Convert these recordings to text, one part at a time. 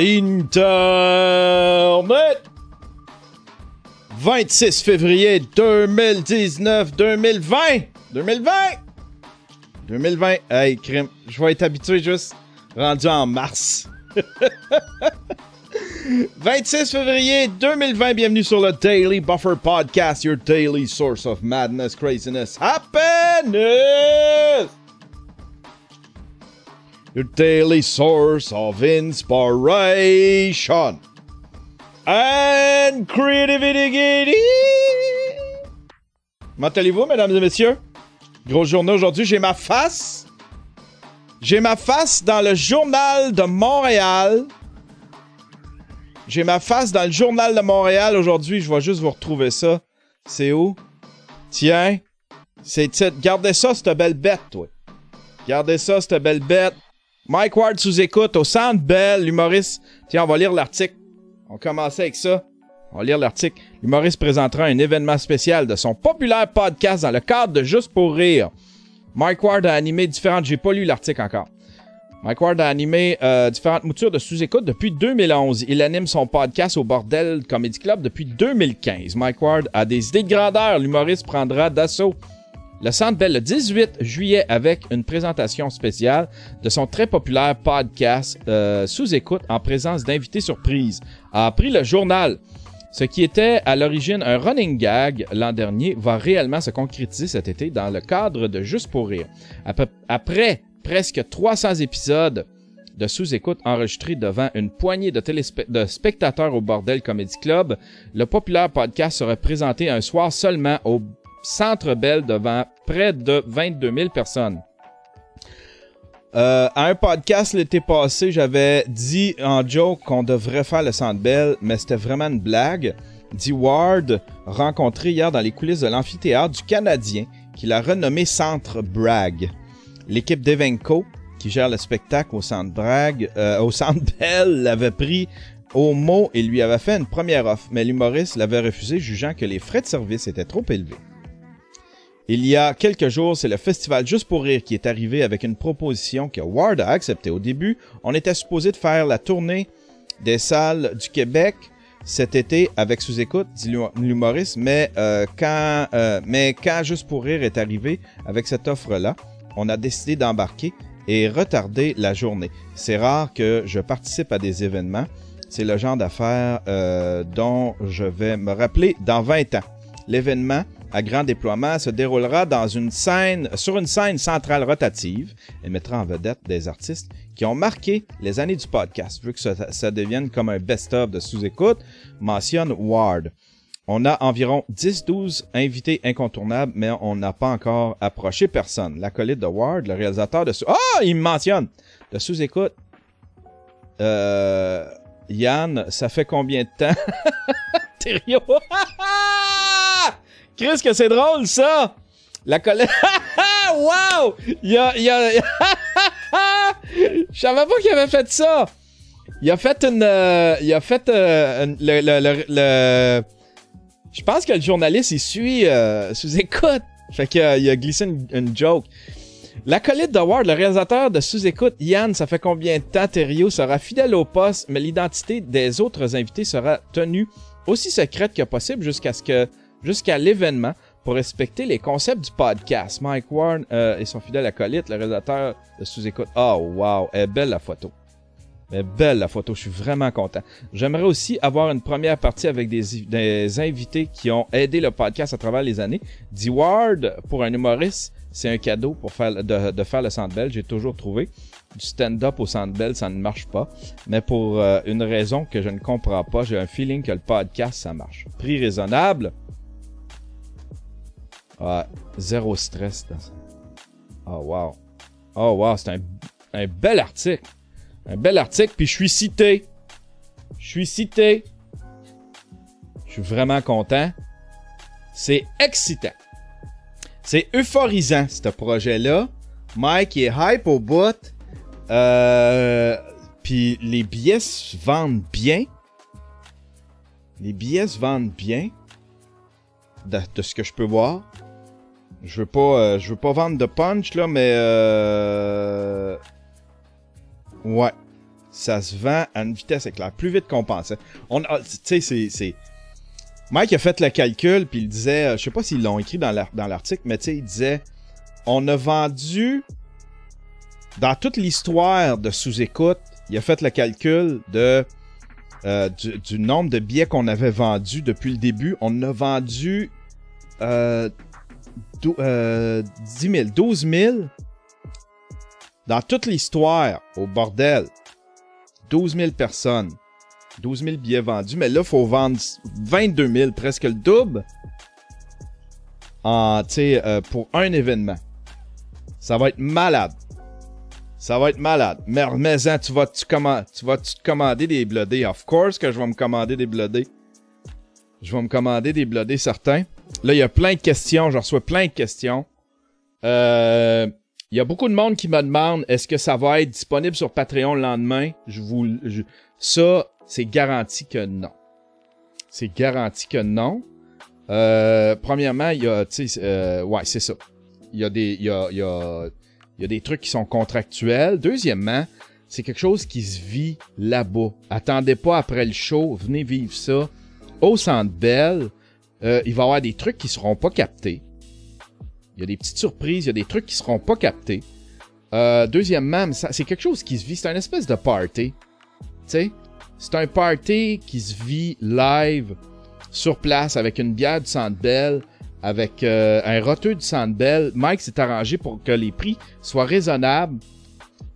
Internet! 26 février 2019, 2020! 2020! 2020! Hey, crime, je vais être habitué juste rendu en mars. 26 février 2020, bienvenue sur le Daily Buffer Podcast, your daily source of madness, craziness, happiness! Your daily source of inspiration and creativity. Comment allez-vous, mesdames et messieurs? Grosse journée aujourd'hui, j'ai ma face. J'ai ma face dans le journal de Montréal. J'ai ma face dans le journal de Montréal aujourd'hui. Je vais juste vous retrouver ça. C'est où? Tiens. C'est Gardez ça, cette belle bête, toi. Gardez ça, cette belle bête. Mike Ward sous écoute au Centre Bell, l'humoriste. Tiens, on va lire l'article. On commence avec ça. On va lire l'article. L'humoriste présentera un événement spécial de son populaire podcast dans le cadre de Juste pour rire. Mike Ward a animé différentes... J'ai pas lu l'article encore. Mike Ward a animé euh, différentes moutures de sous-écoute depuis 2011. Il anime son podcast au Bordel Comedy Club depuis 2015. Mike Ward a des idées de grandeur. L'humoriste prendra d'assaut le Centre Bell le 18 juillet avec une présentation spéciale de son très populaire podcast euh, sous écoute en présence d'invités surprises. A appris le journal. Ce qui était à l'origine un running gag l'an dernier va réellement se concrétiser cet été dans le cadre de Juste pour rire. Après, presque 300 épisodes de sous-écoute enregistrés devant une poignée de, de spectateurs au Bordel Comedy Club, le populaire podcast serait présenté un soir seulement au Centre Bell devant près de 22 000 personnes. Euh, à un podcast l'été passé, j'avais dit en joke qu'on devrait faire le Centre Bell, mais c'était vraiment une blague. Dit Ward, rencontré hier dans les coulisses de l'amphithéâtre du Canadien, qu'il a renommé Centre Bragg. L'équipe d'Evenco, qui gère le spectacle au Centre Bragg, euh, au Centre Bell, l'avait pris au mot et lui avait fait une première offre, mais l'humoriste l'avait refusé, jugeant que les frais de service étaient trop élevés. Il y a quelques jours, c'est le festival Juste pour rire qui est arrivé avec une proposition que Ward a acceptée. Au début, on était supposé de faire la tournée des salles du Québec cet été avec sous-écoute, dit l'humoriste, mais, euh, quand, euh, mais quand Juste pour rire est arrivé avec cette offre-là, on a décidé d'embarquer et retarder la journée. C'est rare que je participe à des événements. C'est le genre d'affaires euh, dont je vais me rappeler dans 20 ans. L'événement à grand déploiement se déroulera dans une scène, sur une scène centrale rotative et mettra en vedette des artistes qui ont marqué les années du podcast. Vu que ça, devienne comme un best-of de sous-écoute, mentionne Ward. On a environ 10-12 invités incontournables, mais on n'a pas encore approché personne. L'acolyte de Ward, le réalisateur de sous... Ah! il me mentionne! De sous-écoute. Euh... Yann, ça fait combien de temps? Thériault! Chris, que c'est drôle, ça! La collègue. wow! Il a. Il a... Je savais pas qu'il avait fait ça! Il a fait une. Euh, il a fait euh, le, le, le, Je pense que le journaliste, il suit euh, sous-écoute. Fait qu'il a, il a glissé une, une joke. L'acolyte de Ward, le réalisateur de sous-écoute, Yann, ça fait combien de temps Thériault sera fidèle au poste, mais l'identité des autres invités sera tenue aussi secrète que possible jusqu'à ce que jusqu'à l'événement pour respecter les concepts du podcast. Mike Warren euh, et son fidèle acolyte, le réalisateur de sous-écoute. Oh wow, est belle la photo. est belle la photo, je suis vraiment content. J'aimerais aussi avoir une première partie avec des, invités qui ont aidé le podcast à travers les années. D-Ward, pour un humoriste, c'est un cadeau pour faire de, faire le Centre Bell. J'ai toujours trouvé du stand-up au Centre Bell, ça ne marche pas. Mais pour euh, une raison que je ne comprends pas, j'ai un feeling que le podcast, ça marche. Prix raisonnable, Ouais, zéro stress dans ça. Oh wow. Oh wow, c'est un, un bel article. Un bel article, puis je suis cité. Je suis cité. Je suis vraiment content. C'est excitant. C'est euphorisant, ce projet-là. Mike est hype au bout. Euh, puis les billets se vendent bien. Les billets se vendent bien. De, de ce que je peux voir. Je veux pas, euh, je veux pas vendre de punch là, mais euh... ouais, Ça se vend à une vitesse éclair, plus vite qu'on pensait. On, tu sais, c'est, Mike a fait le calcul, puis il disait, euh, je sais pas s'ils l'ont écrit dans l'article, mais tu sais, il disait, on a vendu, dans toute l'histoire de sous-écoute, il a fait le calcul de euh, du, nombre de billets qu'on avait vendus depuis le début. On a vendu euh, 10 000, 12 000 dans toute l'histoire au bordel. 12 000 personnes. 12 000 billets vendus. Mais là, il faut vendre 22 000, presque le double, en, euh, pour un événement. Ça va être malade. Ça va être malade. Mais, mais hein, tu vas tu tu vas te commander des blodés? Of course que je vais me commander des blodés. Je vais me commander des blodés certains. Là, il y a plein de questions. Je reçois plein de questions. Euh, il y a beaucoup de monde qui me demande est-ce que ça va être disponible sur Patreon le lendemain? Je vous, ça, c'est garanti que non. C'est garanti que non. Euh, premièrement, il y a, tu sais, euh, ouais, c'est ça. Il y a des, il y a, il y a il y a des trucs qui sont contractuels. Deuxièmement, c'est quelque chose qui se vit là-bas. Attendez pas après le show, venez vivre ça. Au Centre Bell, euh, il va y avoir des trucs qui seront pas captés. Il y a des petites surprises, il y a des trucs qui seront pas captés. Euh, deuxièmement, c'est quelque chose qui se vit, c'est un espèce de party. C'est un party qui se vit live sur place avec une bière du Centre avec euh, un roteux du Sandbell. Mike s'est arrangé pour que les prix soient raisonnables.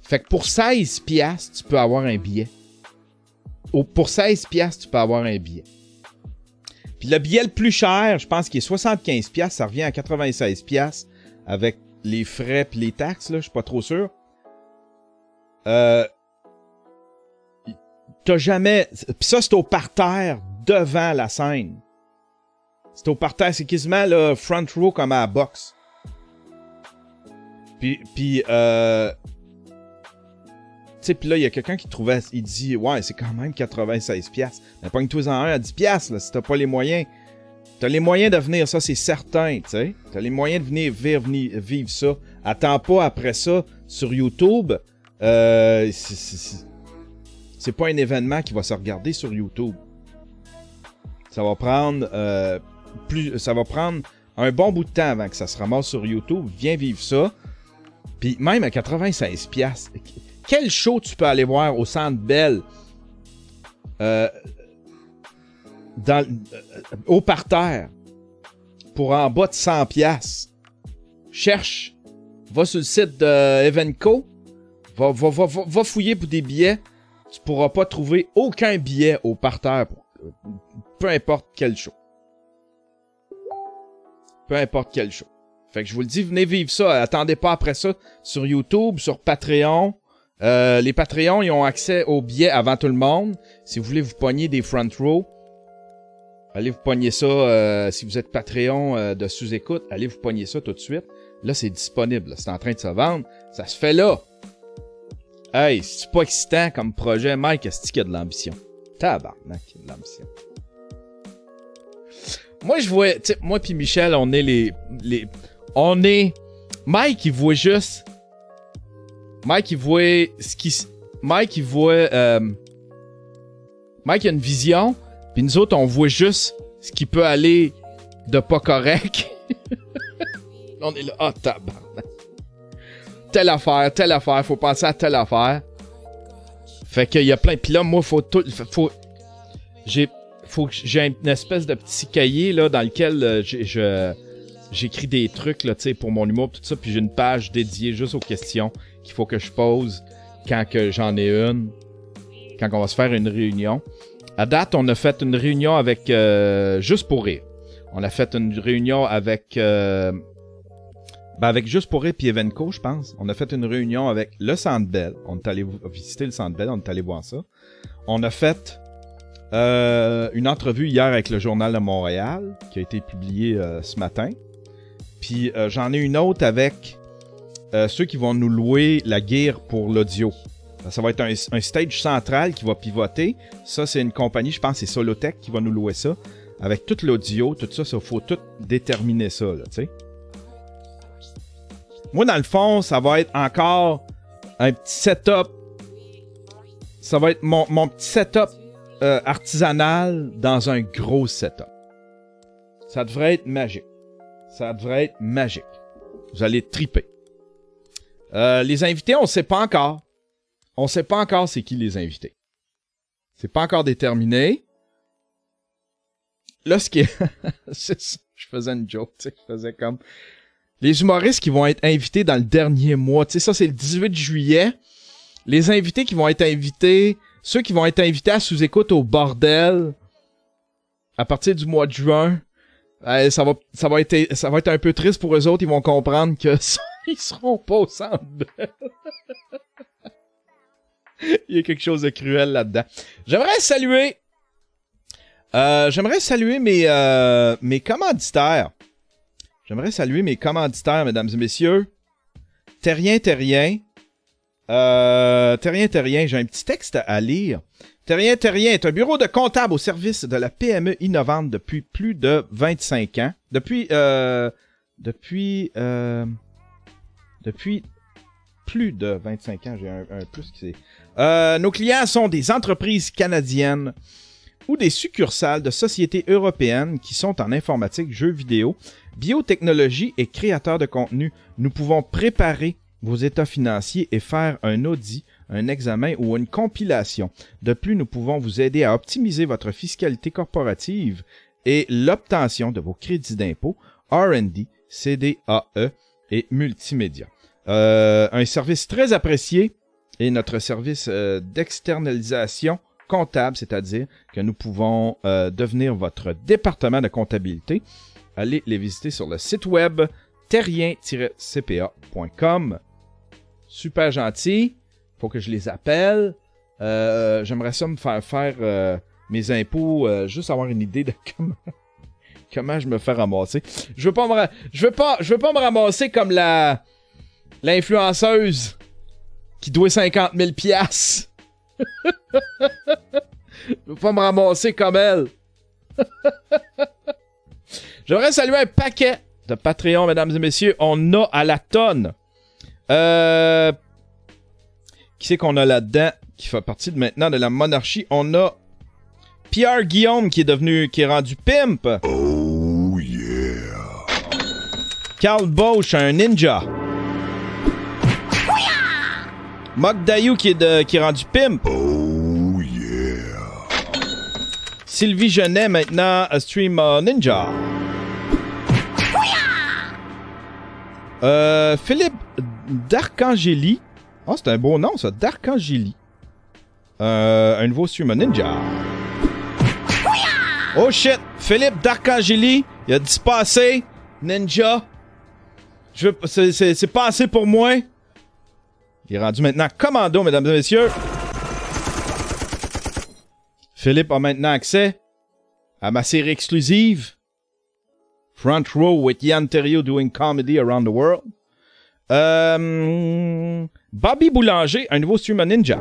Fait que pour 16 pièces, tu peux avoir un billet. pour 16 pièces, tu peux avoir un billet. Puis le billet le plus cher, je pense qu'il est 75 pièces, ça revient à 96 pièces avec les frais puis les taxes là, je suis pas trop sûr. Euh t'as jamais puis ça c'est au parterre devant la scène. C'est au parterre, c'est quasiment le front row comme à la boxe. Puis, puis euh, puis là, il y a quelqu'un qui trouvait, il dit, ouais, c'est quand même 96 pièces. Mais pas toi en un à 10 pièces, là, si t'as pas les moyens. T'as les moyens de venir, ça, c'est certain, tu sais. T'as les moyens de venir, venir, vivre ça. Attends pas après ça sur YouTube. Euh, c'est pas un événement qui va se regarder sur YouTube. Ça va prendre euh, plus, ça va prendre un bon bout de temps avant que ça se ramasse sur YouTube. Viens vivre ça. Puis même à 96 pièces, quel show tu peux aller voir au Centre Bell euh, dans, euh, au parterre pour en bas de 100 pièces. Cherche, va sur le site de Evenco, va, va, va, va, fouiller pour des billets. Tu pourras pas trouver aucun billet au parterre, peu importe quel show. Peu importe quel show. Fait que je vous le dis, venez vivre ça. Attendez pas après ça sur YouTube, sur Patreon. Euh, les Patreons, ils ont accès aux billets avant tout le monde. Si vous voulez vous pogner des front row, allez vous pogner ça. Euh, si vous êtes Patreon euh, de sous-écoute, allez vous pogner ça tout de suite. Là, c'est disponible. C'est en train de se vendre. Ça se fait là. Hey, c'est pas excitant comme projet? Mike, est-ce qu'il y a de l'ambition? Tabarnak, il y a de l'ambition. Moi, je vois, moi puis Michel, on est les, les. On est. Mike, il voit juste. Mike, il voit ce qui. Mike, il voit. Euh... Mike, il a une vision. Puis nous autres, on voit juste ce qui peut aller de pas correct. on est là. Ah, oh, tabarnak. Telle affaire, telle affaire. Faut penser à telle affaire. Fait qu'il y a plein. Puis là, moi, faut tout. Faut. J'ai faut que j'ai une espèce de petit cahier là dans lequel euh, j'écris des trucs là, pour mon humour tout ça, puis j'ai une page dédiée juste aux questions qu'il faut que je pose quand que j'en ai une, quand on va se faire une réunion. À date, on a fait une réunion avec euh, juste pour rire. On a fait une réunion avec euh, ben avec juste pour rire puis Evenco, je pense. On a fait une réunion avec le Centre Bell. On est allé visiter le Centre Bell, on est allé voir ça. On a fait euh, une entrevue hier avec le Journal de Montréal qui a été publiée euh, ce matin. Puis j'en ai une autre avec ceux qui vont nous louer la guerre pour l'audio. Ça va être un, stage central qui va pivoter. Ça, c'est une compagnie, je pense, c'est Solotech qui va nous louer ça. Avec tout l'audio, tout ça, il faut tout déterminer ça, tu sais. Moi, dans le fond, ça va être encore un petit setup Ça va être mon, mon petit setup euh, artisanal dans un gros setup. Ça devrait être magique. Ça devrait être magique. Vous allez triper. Euh, les invités, on ne sait pas encore. On ne sait pas encore c'est qui les invités. C'est pas encore déterminé. Là, ce qui est... Je faisais une joke, tu sais. Je faisais comme... Les humoristes qui vont être invités dans le dernier mois. Tu sais, ça, c'est le 18 juillet. Les invités qui vont être invités... Ceux qui vont être invités à sous-écoute au bordel à partir du mois de juin, euh, ça va, ça va être, ça va être un peu triste pour eux autres. Ils vont comprendre que ils seront pas au centre. Il y a quelque chose de cruel là-dedans. J'aimerais saluer, euh, j'aimerais saluer mes, euh, mes commanditaires. J'aimerais saluer mes commanditaires, mesdames et messieurs. Terrien, Terrien. Euh, Terrien, Terrien, j'ai un petit texte à lire. Terrien, Terrien est un bureau de comptable au service de la PME innovante depuis plus de 25 ans. Depuis, depuis, depuis plus de 25 ans, j'ai un, plus qui. Euh, nos clients sont des entreprises canadiennes ou des succursales de sociétés européennes qui sont en informatique, jeux vidéo, biotechnologie et créateurs de contenu. Nous pouvons préparer vos états financiers et faire un audit, un examen ou une compilation. De plus, nous pouvons vous aider à optimiser votre fiscalité corporative et l'obtention de vos crédits d'impôt, R&D, CDAE et multimédia. Euh, un service très apprécié est notre service euh, d'externalisation comptable, c'est-à-dire que nous pouvons euh, devenir votre département de comptabilité. Allez les visiter sur le site web terrien-cpa.com. Super gentil. Faut que je les appelle. Euh, J'aimerais ça me faire faire euh, mes impôts, juste avoir une idée de comment, comment je me fais ramasser. Je veux pas me, je veux pas, je veux pas me ramasser comme la l'influenceuse qui doit 50 000 piastres. je veux pas me ramasser comme elle. J'aimerais saluer un paquet de Patreon, mesdames et messieurs. On a à la tonne. Euh, qui c'est qu'on a là-dedans qui fait partie de maintenant de la monarchie? On a Pierre Guillaume qui est devenu, qui est rendu pimp. Oh yeah. Carl Bosch, un ninja. Mok Dayou qui est, de, qui est rendu pimp. Oh yeah. Sylvie Genet maintenant à stream euh, ninja. Euh, Philippe D'Arcangeli. Oh, c'est un beau nom, ça. D'Arcangeli. Euh, un nouveau streamer ninja. Oh shit! Philippe D'Arcangeli, il a dispassé. Ninja. Je c'est- pas assez pour moi. Il est rendu maintenant commando, mesdames et messieurs. Philippe a maintenant accès à ma série exclusive. Front Row with Yann Terriot doing comedy around the world. Euh, Bobby Boulanger, un nouveau streamer ninja.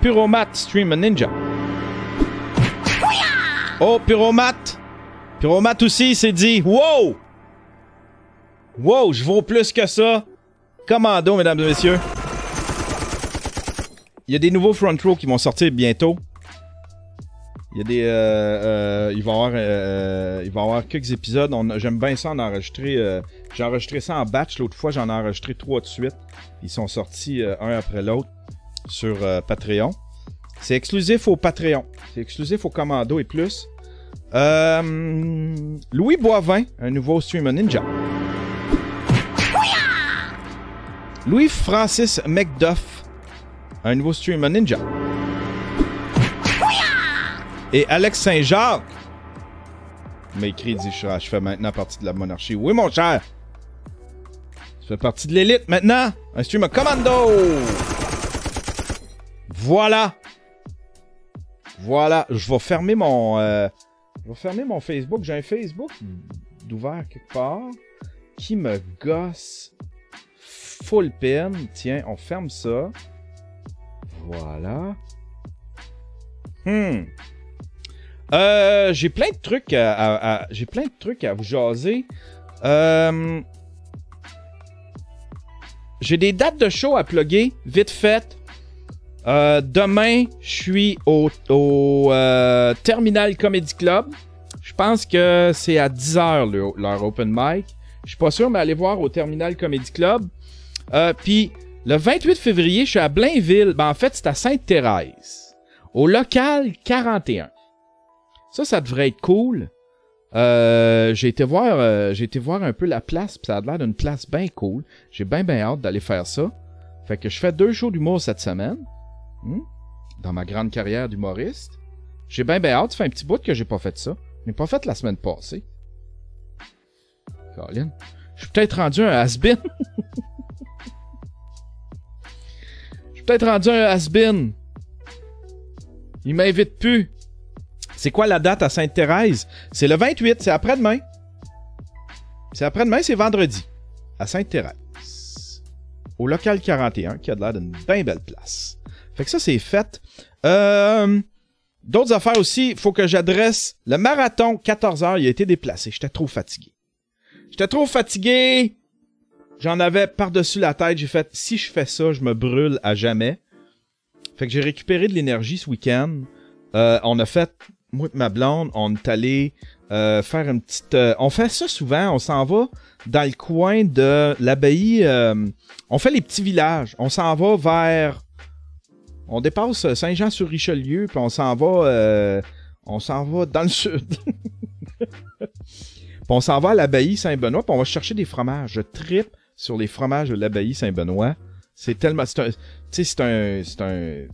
Pyromat streamer ninja. Oh, Pyromat aussi, s'est dit, wow! Wow, je vaux plus que ça. Commando, mesdames et messieurs. Il y a des nouveaux front row qui vont sortir bientôt. Il y a des. Euh, euh, il va y avoir, euh, il va y avoir quelques épisodes. J'aime bien ça en enregistrer. euh, J'ai enregistré ça en batch l'autre fois. J'en ai enregistré trois de suite. Ils sont sortis euh, un après l'autre sur euh, Patreon. C'est exclusif au Patreon. C'est exclusif au Commando et plus. Euh, Louis Boivin, un nouveau streamer ninja. Louis-Francis McDuff, un nouveau streamer ninja. Et Alex Saint-Jacques m'a écrit, dit, je fais maintenant partie de la monarchie. Oui, mon cher. Tu fais partie de l'élite maintenant. Un streamer commando. Voilà. Voilà. Je vais fermer mon... euh, je vais fermer mon Facebook. J'ai un Facebook d'ouvert quelque part qui me gosse full peine. Tiens, on ferme ça. Voilà. Hmm. Euh, j'ai plein de trucs à, à- à- j'ai plein de trucs à vous jaser. Euh, j'ai des dates de show à plugger, vite fait. Euh, demain, je suis au, euh, Terminal Comedy Club. Je pense que c'est à 10h le- leur open mic. Je suis pas sûr, mais allez voir au Terminal Comedy Club. Euh, Puis le 28 février, je suis à Blainville. Ben, en fait, c'est à Sainte-Thérèse. Au local 41. Ça, ça devrait être cool. J'ai été voir j'ai été voir un peu la place, puis ça a l'air d'une place bien cool. J'ai bien bien hâte d'aller faire ça. Fait que je fais deux shows d'humour cette semaine. Hmm? Dans ma grande carrière d'humoriste. J'ai bien bien hâte. Ça fait un petit bout que j'ai pas fait ça. Mais pas fait la semaine passée. Colin. Je suis peut-être rendu un has-been. Je suis peut-être rendu un has-been. Il m'invite plus. C'est quoi la date à Sainte-Thérèse? C'est le 28, c'est après-demain. C'est après-demain, c'est vendredi. À Sainte-Thérèse. Au local 41, qui a l'air d'une bien belle place. Fait que ça, c'est fait. Euh, D'autres affaires aussi, il faut que j'adresse le marathon 14h, il a été déplacé. J'étais trop fatigué. J'étais trop fatigué. J'en avais par-dessus la tête. J'ai fait, si je fais ça, je me brûle à jamais. Fait que j'ai récupéré de l'énergie ce week-end. Euh, on a fait, moi et ma blonde, on est allé euh, faire une petite... on fait ça souvent, on s'en va dans le coin de l'abbaye. on fait les petits villages. On s'en va vers... On dépasse Saint-Jean-sur-Richelieu, puis on s'en va... euh, on s'en va dans le sud. Puis on s'en va à l'abbaye Saint-Benoît, puis on va chercher des fromages. Je tripe sur les fromages de l'abbaye Saint-Benoît. C'est tellement... c'est un- Tu sais, c'est un... C'est un...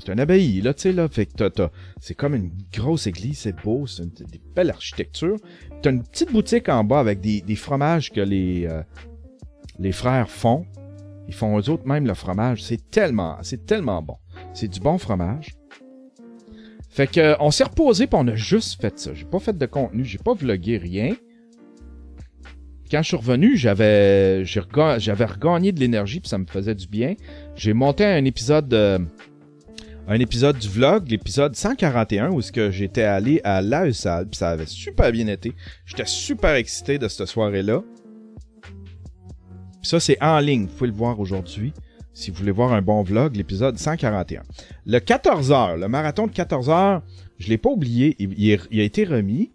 C'est un abbaye, là, tu sais, là. Fait que t'as- c'est comme une grosse église, c'est beau, c'est une, des belles architectures. T'as une petite boutique en bas avec des, des fromages que les, euh, les frères font. Ils font eux autres même le fromage. C'est tellement, c'est tellement bon. C'est du bon fromage. Fait que, on s'est reposé puis on a juste fait ça. J'ai pas fait de contenu, j'ai pas vlogué rien. Quand je suis revenu, j'avais, j'avais regagné de l'énergie puis ça me faisait du bien. J'ai monté un épisode, euh, un épisode du vlog, l'épisode 141 où ce que j'étais allé à l'AESAL puis ça avait super bien été. J'étais super excité de cette soirée-là. Puis ça, c'est en ligne. Vous pouvez le voir aujourd'hui. Si vous voulez voir un bon vlog, l'épisode 141. Le 14h, le marathon de 14h, je l'ai pas oublié. Il, a été remis.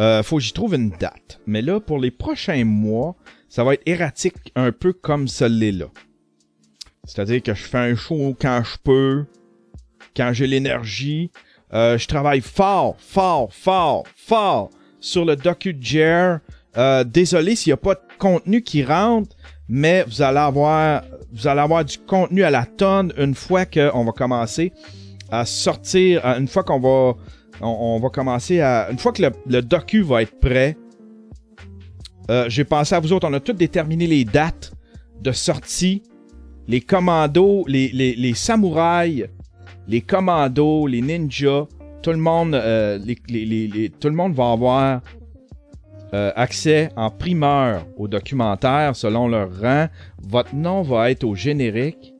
Euh, faut que j'y trouve une date. Mais là, pour les prochains mois, ça va être erratique un peu comme celui-là. C'est-à-dire que je fais un show quand je peux, quand j'ai l'énergie. Euh, je travaille fort, fort, fort, fort sur le docu-jar. Euh, désolé s'il n'y a pas de contenu qui rentre, mais vous allez avoir, vous allez avoir du contenu à la tonne une fois qu'on va commencer à sortir, une fois qu'on va, on, va commencer à, une fois que le, docu va être prêt. euh, J'ai pensé à vous autres, on a tous déterminé les dates de sortie, les commandos, les, les, les samouraïs, les commandos, les ninjas, tout le monde, euh, les- tout le monde va avoir euh, accès en primeur au documentaire selon leur rang. Votre nom va être au générique.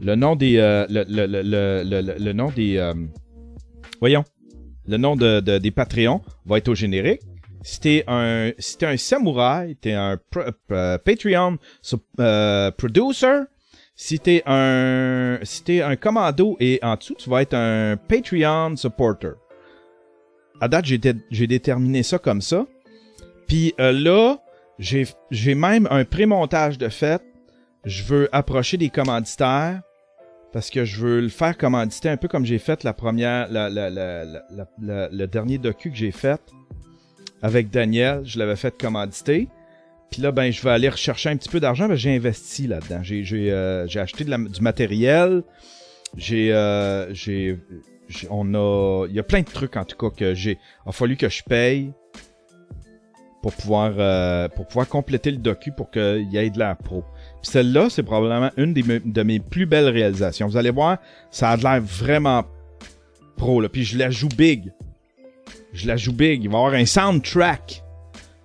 Le nom des, euh, le, le- le- le- nom des, euh, voyons, le nom de, de- des Patreons va être au générique. Si t'es un, si t'es un samouraï, t'es un pr- euh, Patreon euh, producer. Si t'es un, si un commando et en dessous, tu vas être un Patreon supporter. À date, j'ai, dé- j'ai déterminé ça comme ça. Puis euh, là, j'ai, même un pré-montage de fait. Je veux approcher des commanditaires parce que je veux le faire commanditer un peu comme j'ai fait la première, le dernier docu que j'ai fait avec Daniel. Je l'avais fait commanditer. Puis là, ben, je vais aller rechercher un petit peu d'argent. J'ai investi là-dedans. J'ai, euh, acheté du matériel. J'ai, euh, on a, il y a plein de trucs en tout cas que j'ai, a fallu que je paye pour pouvoir, euh, pour pouvoir compléter le docu pour qu'il y ait de la pro. Celle-là, c'est probablement une de mes plus belles réalisations. Vous allez voir, ça a de l'air vraiment pro là. Puis je la joue big. Je la joue big. Il va y avoir un soundtrack.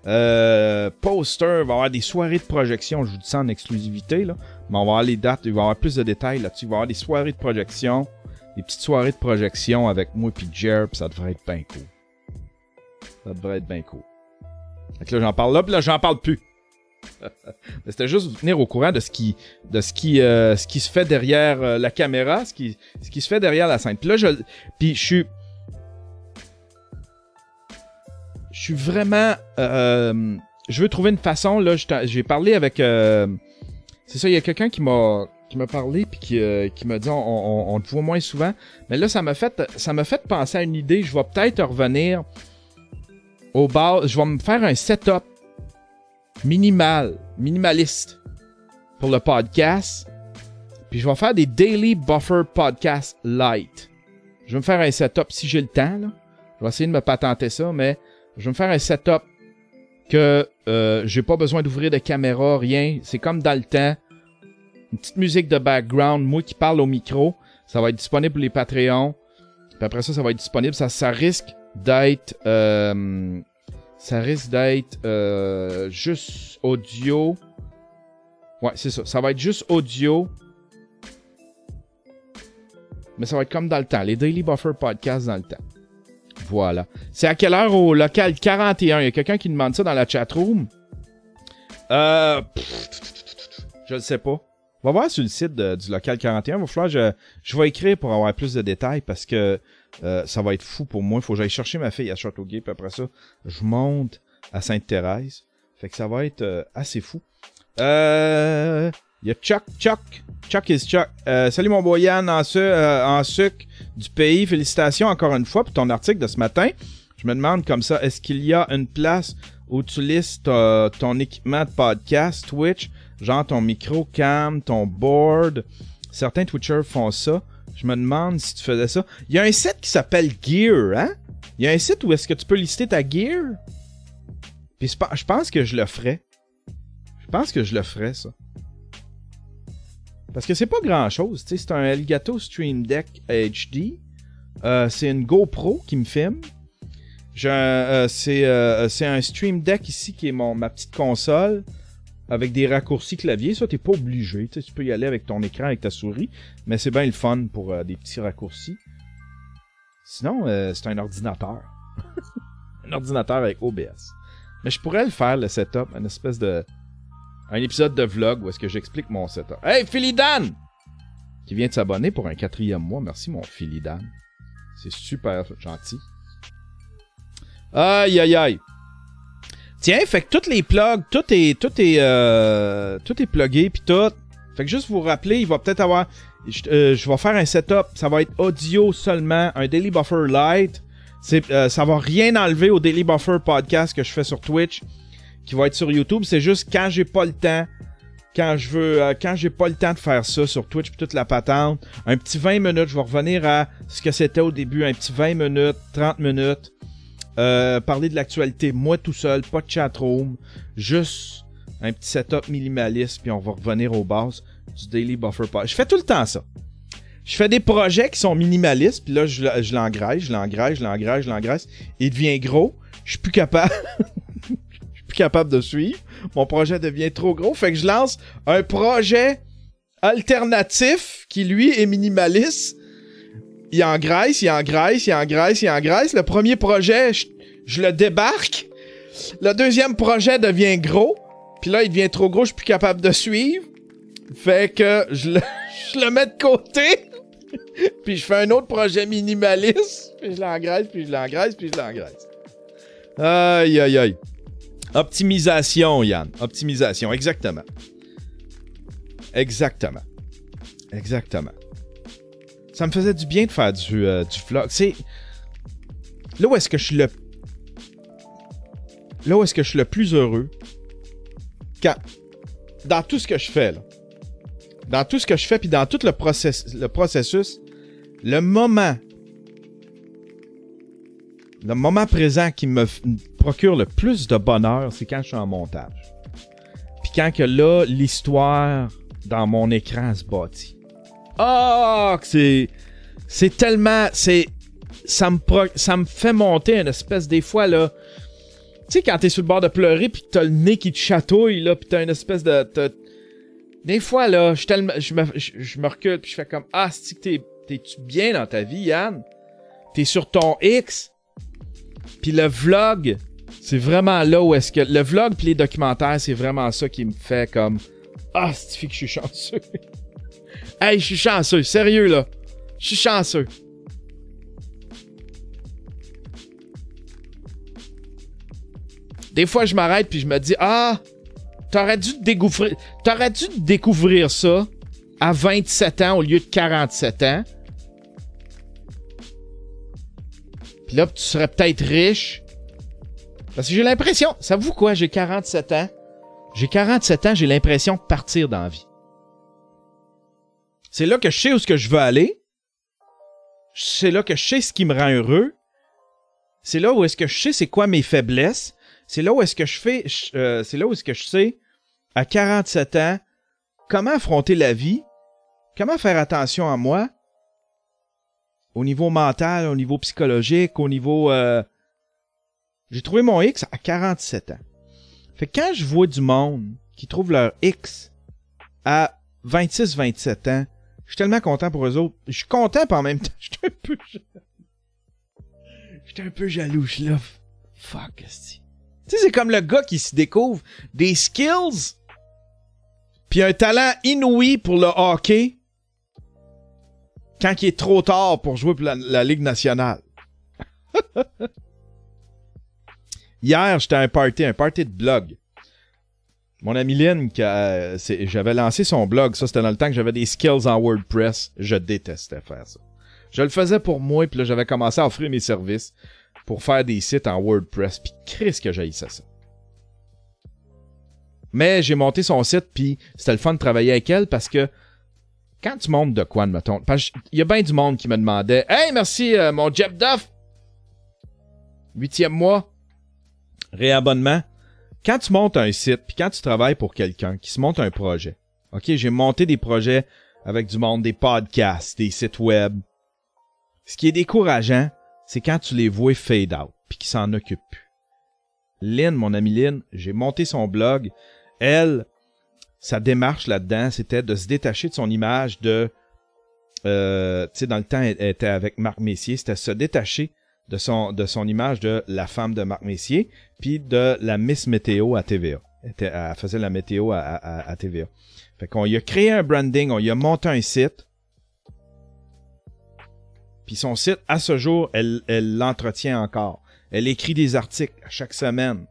Euh, poster, il va y avoir des soirées de projection. Je vous dis ça en exclusivité, là. Mais on va avoir les dates, il va y avoir plus de détails là-dessus. Il va y avoir des soirées de projection, des petites soirées de projection avec moi puis Jer, puis ça devrait être bien cool. Ça devrait être bien cool. Fait que là, j'en parle là, puis là, j'en parle plus. Mais C'était juste vous tenir au courant de ce qui, de ce qui, euh, ce qui se fait derrière euh, la caméra, ce qui, ce qui se fait derrière la scène. Puis là, je, puis je suis, je suis vraiment, euh, je veux trouver une façon. Là, j'ai parlé avec, c'est ça, il y a quelqu'un qui m'a, qui m'a parlé puis qui, euh, qui m'a dit on, on, on te voit moins souvent. Mais là, ça m'a fait, ça m'a fait penser à une idée. Je vais peut-être revenir au bar. Je vais me faire un setup minimal, minimaliste pour le podcast. Puis je vais faire des Daily Buffer Podcast Light. Je vais me faire un setup si j'ai le temps. Là. Je vais essayer de me patenter ça, mais je vais me faire un setup que euh, j'ai pas besoin d'ouvrir de caméra, rien. C'est comme dans le temps. Une petite musique de background, moi qui parle au micro. Ça va être disponible pour les Patreons. Puis après ça, ça va être disponible. Ça, ça risque d'être... euh, ça risque d'être euh, juste audio. Ouais, c'est ça. Ça va être juste audio. Mais ça va être comme dans le temps. Les Daily Buffer Podcasts dans le temps. Voilà. C'est à quelle heure au local 41? Il y a quelqu'un qui demande ça dans la chatroom? Euh. Je ne sais pas. On va voir sur le site du local 41. Il va falloir je, je vais écrire pour avoir plus de détails parce que euh, ça va être fou pour moi. Il faut que j'aille chercher ma fille à Châteauguay. Puis après ça, je monte à Sainte-Thérèse. Fait que ça va être euh, assez fou. Euh. Il y a Chuck, Chuck, Chuck is Chuck. Euh, salut mon boy Yann en, su- euh, en sucre du pays. Félicitations encore une fois pour ton article de ce matin. Je me demande comme ça, est-ce qu'il y a une place où tu listes euh, ton équipement de podcast, Twitch, genre ton micro, cam, ton board. Certains Twitchers font ça. Je me demande si tu faisais ça. Il y a un site qui s'appelle Gear, hein? Il y a un site où est-ce que tu peux lister ta gear? Puis je pense que je le ferais. Je pense que je le ferais, ça. Parce que c'est pas grand chose, tu sais, c'est un Elgato Stream Deck HD. Euh, c'est une GoPro qui me filme. Euh, c'est, euh, c'est un Stream Deck ici qui est mon, ma petite console avec des raccourcis clavier. Ça, t'es pas obligé. tu peux y aller avec ton écran, avec ta souris. Mais c'est bien le fun pour euh, des petits raccourcis. Sinon, euh, c'est un ordinateur. un ordinateur avec OBS. Mais je pourrais le faire, le setup, une espèce de. Un épisode de vlog où est-ce que j'explique mon setup. Hey, Philly Dan! Qui vient de s'abonner pour un quatrième mois. Merci, mon Philly Dan. C'est super gentil. Aïe, aïe, aïe. Tiens, fait que toutes les plugs, tout est, tout est, euh, tout est plugué puis tout. Fait que juste vous rappeler, il va peut-être avoir, je, euh, je vais faire un setup, ça va être audio seulement, un Daily Buffer Lite. C'est, euh, ça va rien enlever au Daily Buffer podcast que je fais sur Twitch, qui va être sur YouTube. C'est juste quand j'ai pas le temps, quand je veux, euh, quand j'ai pas le temps de faire ça sur Twitch puis toute la patente, un petit 20 minutes, je vais revenir à ce que c'était au début, un petit 20 minutes, 30 minutes. Euh, parler de l'actualité, moi tout seul, pas de chatroom, juste un petit setup minimaliste, puis on va revenir aux bases du Daily Buffer. Je fais tout le temps ça. Je fais des projets qui sont minimalistes, puis là, je, je l'engraisse, je l'engraisse, je l'engraisse, je l'engraisse. Il devient gros. Je suis plus capable. Je suis plus capable de suivre. Mon projet devient trop gros. Fait que je lance un projet alternatif qui, lui, est minimaliste il engraisse, il engraisse, il engraisse, il engraisse. Le premier projet, je, je le débarque. Le deuxième projet devient gros. Puis là, il devient trop gros, je suis plus capable de suivre. Fait que je le, je le mets de côté. puis je fais un autre projet minimaliste. Puis je l'engraisse, puis je l'engraisse, puis je l'engraisse. Aïe, aïe, aïe. Optimisation, Yann. Optimisation, exactement. Exactement. Exactement ça me faisait du bien de faire du, euh, du vlog. C'est. Là où est-ce que je suis le. Là où est-ce que je suis le plus heureux. Quand. Dans tout ce que je fais. Dans tout ce que je fais, puis dans tout le, process, le processus, le moment. Le moment présent qui me procure le plus de bonheur, c'est quand je suis en montage. Puis quand que là, l'histoire dans mon écran se bâtit. Que c'est c'est tellement c'est ça me pro- ça me fait monter une espèce des fois là. Tu sais quand t'es sur le bord de pleurer que t'as le nez qui te chatouille là puis t'as une espèce de t'as- des fois là, je tellement je me je, me recule puis je fais comme ah, que t'es t'es-tu bien dans ta vie Yann? T'es sur ton X? Puis le vlog C'est vraiment là où est-ce que. Le vlog puis les documentaires, c'est vraiment ça qui me fait comme. Ah, c'est que je suis chanceux? hey, je suis chanceux, sérieux là. Je suis chanceux. Des fois, je m'arrête puis je me dis Ah, t'aurais dû découvrir. T'aurais dû découvrir ça à 27 ans au lieu de 47 ans. Puis là, tu serais peut-être riche. Parce que j'ai l'impression, savez-vous quoi, j'ai 47 ans. J'ai 47 ans, j'ai l'impression de partir dans la vie. C'est là que je sais où ce que je veux aller. C'est là que je sais ce qui me rend heureux. C'est là où est-ce que je sais c'est quoi mes faiblesses. C'est là où est-ce que je fais, euh, c'est là où est-ce que je sais, à 47 ans, comment affronter la vie, comment faire attention à moi, au niveau mental, au niveau psychologique, au niveau... Euh, j'ai trouvé mon X à 47 ans. Fait que quand je vois du monde qui trouve leur X à 26-27 ans, je suis tellement content pour eux autres. Je suis content, par en même temps, je suis un peu... J'étais un peu jaloux, je là. Fuck, Tu sais, c'est comme le gars qui se découvre des skills puis un talent inouï pour le hockey quand il est trop tard pour jouer pour la, Ligue nationale. Hier, j'étais à un party, un party de blog. Mon ami Lynn, j'avais lancé son blog. Ça, c'était dans le temps que j'avais des skills en WordPress. Je détestais faire ça. Je le faisais pour moi, puis là, j'avais commencé à offrir mes services pour faire des sites en WordPress. Puis Chris que j'ai ça. Mais j'ai monté son site, puis c'était le fun de travailler avec elle parce que quand tu montes de quoi, mettons, il y a bien du monde qui me demandait Hey, merci, euh, mon Jeff Duff, huitième mois, réabonnement. Quand tu montes un site, puis quand tu travailles pour quelqu'un qui se monte un projet, OK, j'ai monté des projets avec du monde, des podcasts, des sites web. Ce qui est décourageant, c'est quand tu les vois fade out, puis qu'ils s'en occupent plus. Lynn, mon ami Lynn, j'ai monté son blog. Elle, sa démarche là-dedans, c'était de se détacher de son image de... Euh, tu sais, dans le temps, elle, était avec Marc Messier, c'était se détacher de son, de son image de la femme de Marc Messier, puis de la Miss Météo à TVA. Elle, faisait la météo à, TVA. Fait qu'on y a créé un branding, on y a monté un site. Puis son site, à ce jour, elle l'entretient encore. Elle écrit des articles à chaque semaine.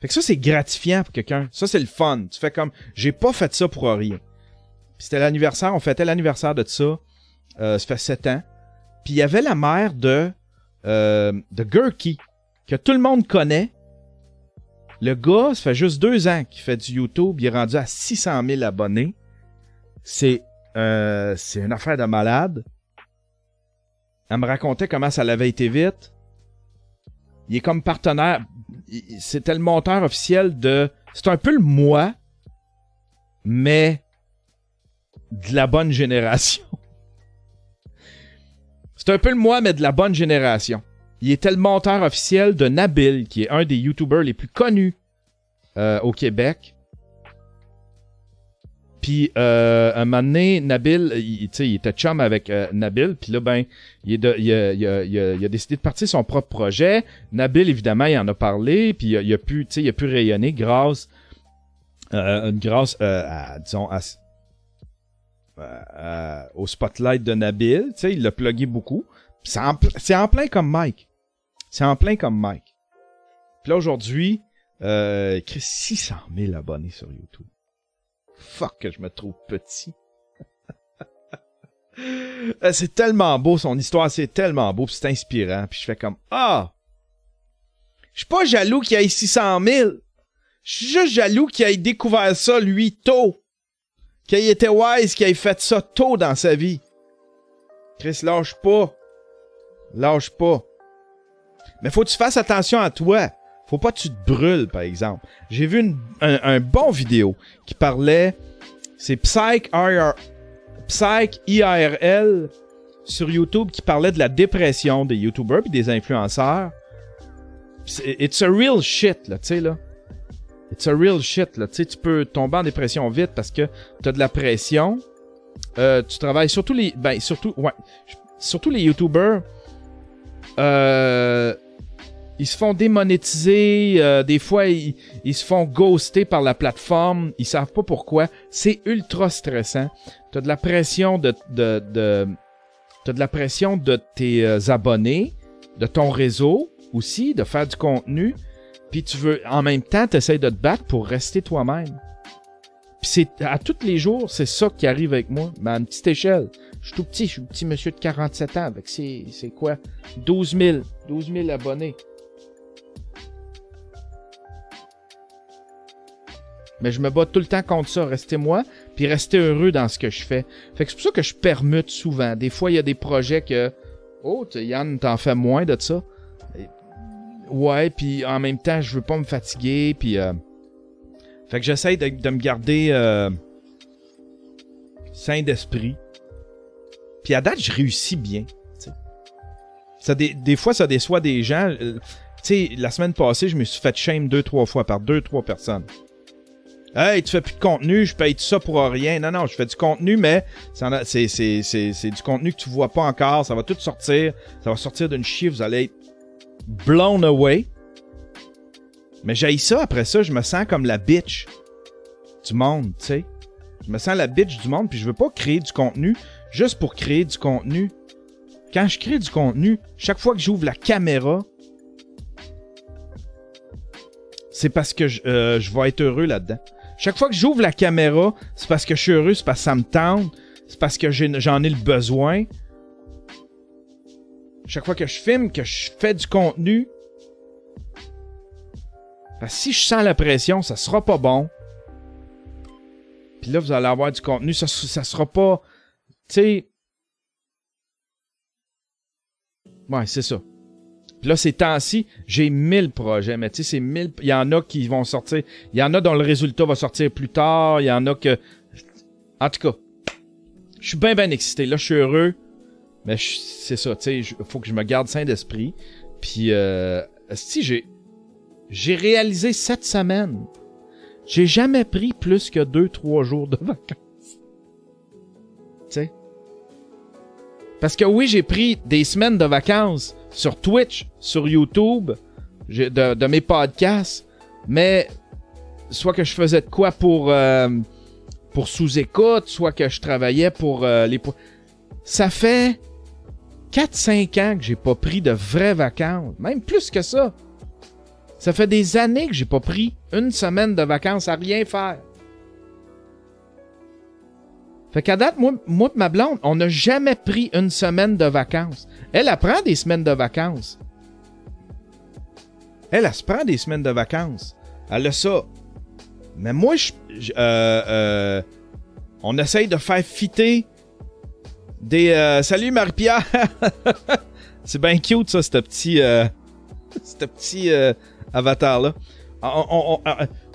Fait que ça, c'est gratifiant pour quelqu'un. Ça, c'est le fun. Tu fais comme, j'ai pas fait ça pour rien. Puis c'était l'anniversaire, on fêtait l'anniversaire de ça. Euh, ça fait sept ans. Puis il y avait la mère de, euh, de Gurky, que tout le monde connaît. Le gars, ça fait juste deux ans qu'il fait du YouTube. Il est rendu à 600 000 abonnés. C'est, euh, c'est une affaire de malade. Elle me racontait comment ça l'avait été vite. Il est comme partenaire c'était le monteur officiel de. C'est un peu le moi, mais de la bonne génération. C'est un peu le moi, mais de la bonne génération. Il était le monteur officiel de Nabil, qui est un des YouTubers les plus connus euh, au Québec. Puis, euh, un moment donné, Nabil, il, il était chum avec euh, Nabil. Puis là, ben, il, a, décidé de partir son propre projet. Nabil, évidemment, il en a parlé. Puis il a, pu, il a pu rayonner grâce, grâce à, au spotlight de Nabil. Tu sais, il l'a plugué beaucoup. C'est en, en, plein comme Mike. C'est en plein comme Mike. Puis là, aujourd'hui, euh, il crée 600 000 abonnés sur YouTube fuck que je me trouve petit. Euh, c'est tellement beau, son histoire, c'est tellement beau, c'est inspirant. Puis je fais comme, ah! Je suis pas jaloux qu'il ait 600 000. Je suis juste jaloux qu'il ait découvert ça, lui, tôt. Qu'il ait été wise, qu'il ait fait ça tôt dans sa vie. Chris, lâche pas. Lâche pas. Mais faut que tu fasses attention à toi. Faut pas que tu te brûles, par exemple. J'ai vu un, bon vidéo qui parlait. C'est Psych, Psych IRL sur YouTube qui parlait de la dépression des YouTubers et des influenceurs. It's a real shit, là, tu sais, là. It's a real shit, là. Tu sais, tu peux tomber en dépression vite parce que t'as de la pression. Euh, tu travailles surtout les. Ben, surtout. Ouais. Surtout les YouTubers. Euh ils se font démonétiser, euh, des fois ils, ils se font ghoster par la plateforme, ils savent pas pourquoi. C'est ultra stressant. T'as de la pression de, de, de t'as de la pression de tes euh, abonnés, de ton réseau aussi, de faire du contenu. Puis tu veux, en même temps, t'essayes de te battre pour rester toi-même. Puis c'est à tous les jours, c'est ça qui arrive avec moi, mais à une petite échelle. Je suis tout petit, je suis un petit monsieur de 47 ans, avec c'est, c'est quoi? 12 000, 12 000 abonnés. Mais je me bats tout le temps contre ça, rester moi, puis rester heureux dans ce que je fais. Fait que c'est pour ça que je permute souvent. Des fois, il y a des projets que, oh, Yann, t'en fais moins de ça. Ouais, puis en même temps, je veux pas me fatiguer, puis... euh, Fait que j'essaie de, me garder euh, sain d'esprit. Puis à date, je réussis bien. Ça dé- des fois, ça déçoit des gens. Euh, tu sais, la semaine passée, je me suis fait shame deux, trois fois par deux, trois personnes. Hey, tu fais plus de contenu, je paye tout ça pour rien. Non, non, je fais du contenu, mais c'est du contenu que tu vois pas encore. Ça va tout sortir. Ça va sortir d'une chiffre. Vous allez être blown away. Mais j'ai ça, après ça, je me sens comme la bitch du monde, tu sais. Je me sens la bitch du monde, puis je veux pas créer du contenu juste pour créer du contenu. Quand je crée du contenu, chaque fois que j'ouvre la caméra, c'est parce que je, euh, vais être heureux là-dedans. Chaque fois que j'ouvre la caméra, c'est parce que je suis heureux, c'est parce que ça me tente, c'est parce que j'en ai le besoin. Chaque fois que je filme, que je fais du contenu, parce si je sens la pression, ça sera pas bon. Puis là, vous allez avoir du contenu, ça, ça sera pas. Tu sais. Ouais, c'est ça. Puis là, ces temps-ci, j'ai 1000 projets, mais tu sais, c'est 1000. Il y en a qui vont sortir. Il y en a dont le résultat va sortir plus tard. Il y en a que. En tout cas, je suis bien, bien excité. Là, je suis heureux. Mais c'est ça, tu sais, faut que je me garde sain d'esprit. Puis, euh, si j'ai. J'ai réalisé cette semaine. J'ai jamais pris plus que 2-3 jours de vacances. Tu sais? Parce que oui, j'ai pris des semaines de vacances sur Twitch, sur YouTube, de, de mes podcasts, mais soit que je faisais de quoi pour, euh, pour sous-écoute, soit que je travaillais pour euh, les... Ça fait 4-5 ans que j'ai pas pris de vraies vacances, même plus que ça. Ça fait des années que j'ai pas pris une semaine de vacances à rien faire. Fait qu'à date, moi, moi ma blonde, on n'a jamais pris une semaine de vacances. Elle, elle prend des semaines de vacances. Elle, elle se prend des semaines de vacances. Elle a ça. Mais moi, euh, euh, on essaye de faire fitter des... euh, salut Marie-Pierre! C'est bien cute, ça, ce petit... euh, petit euh, avatar-là. On-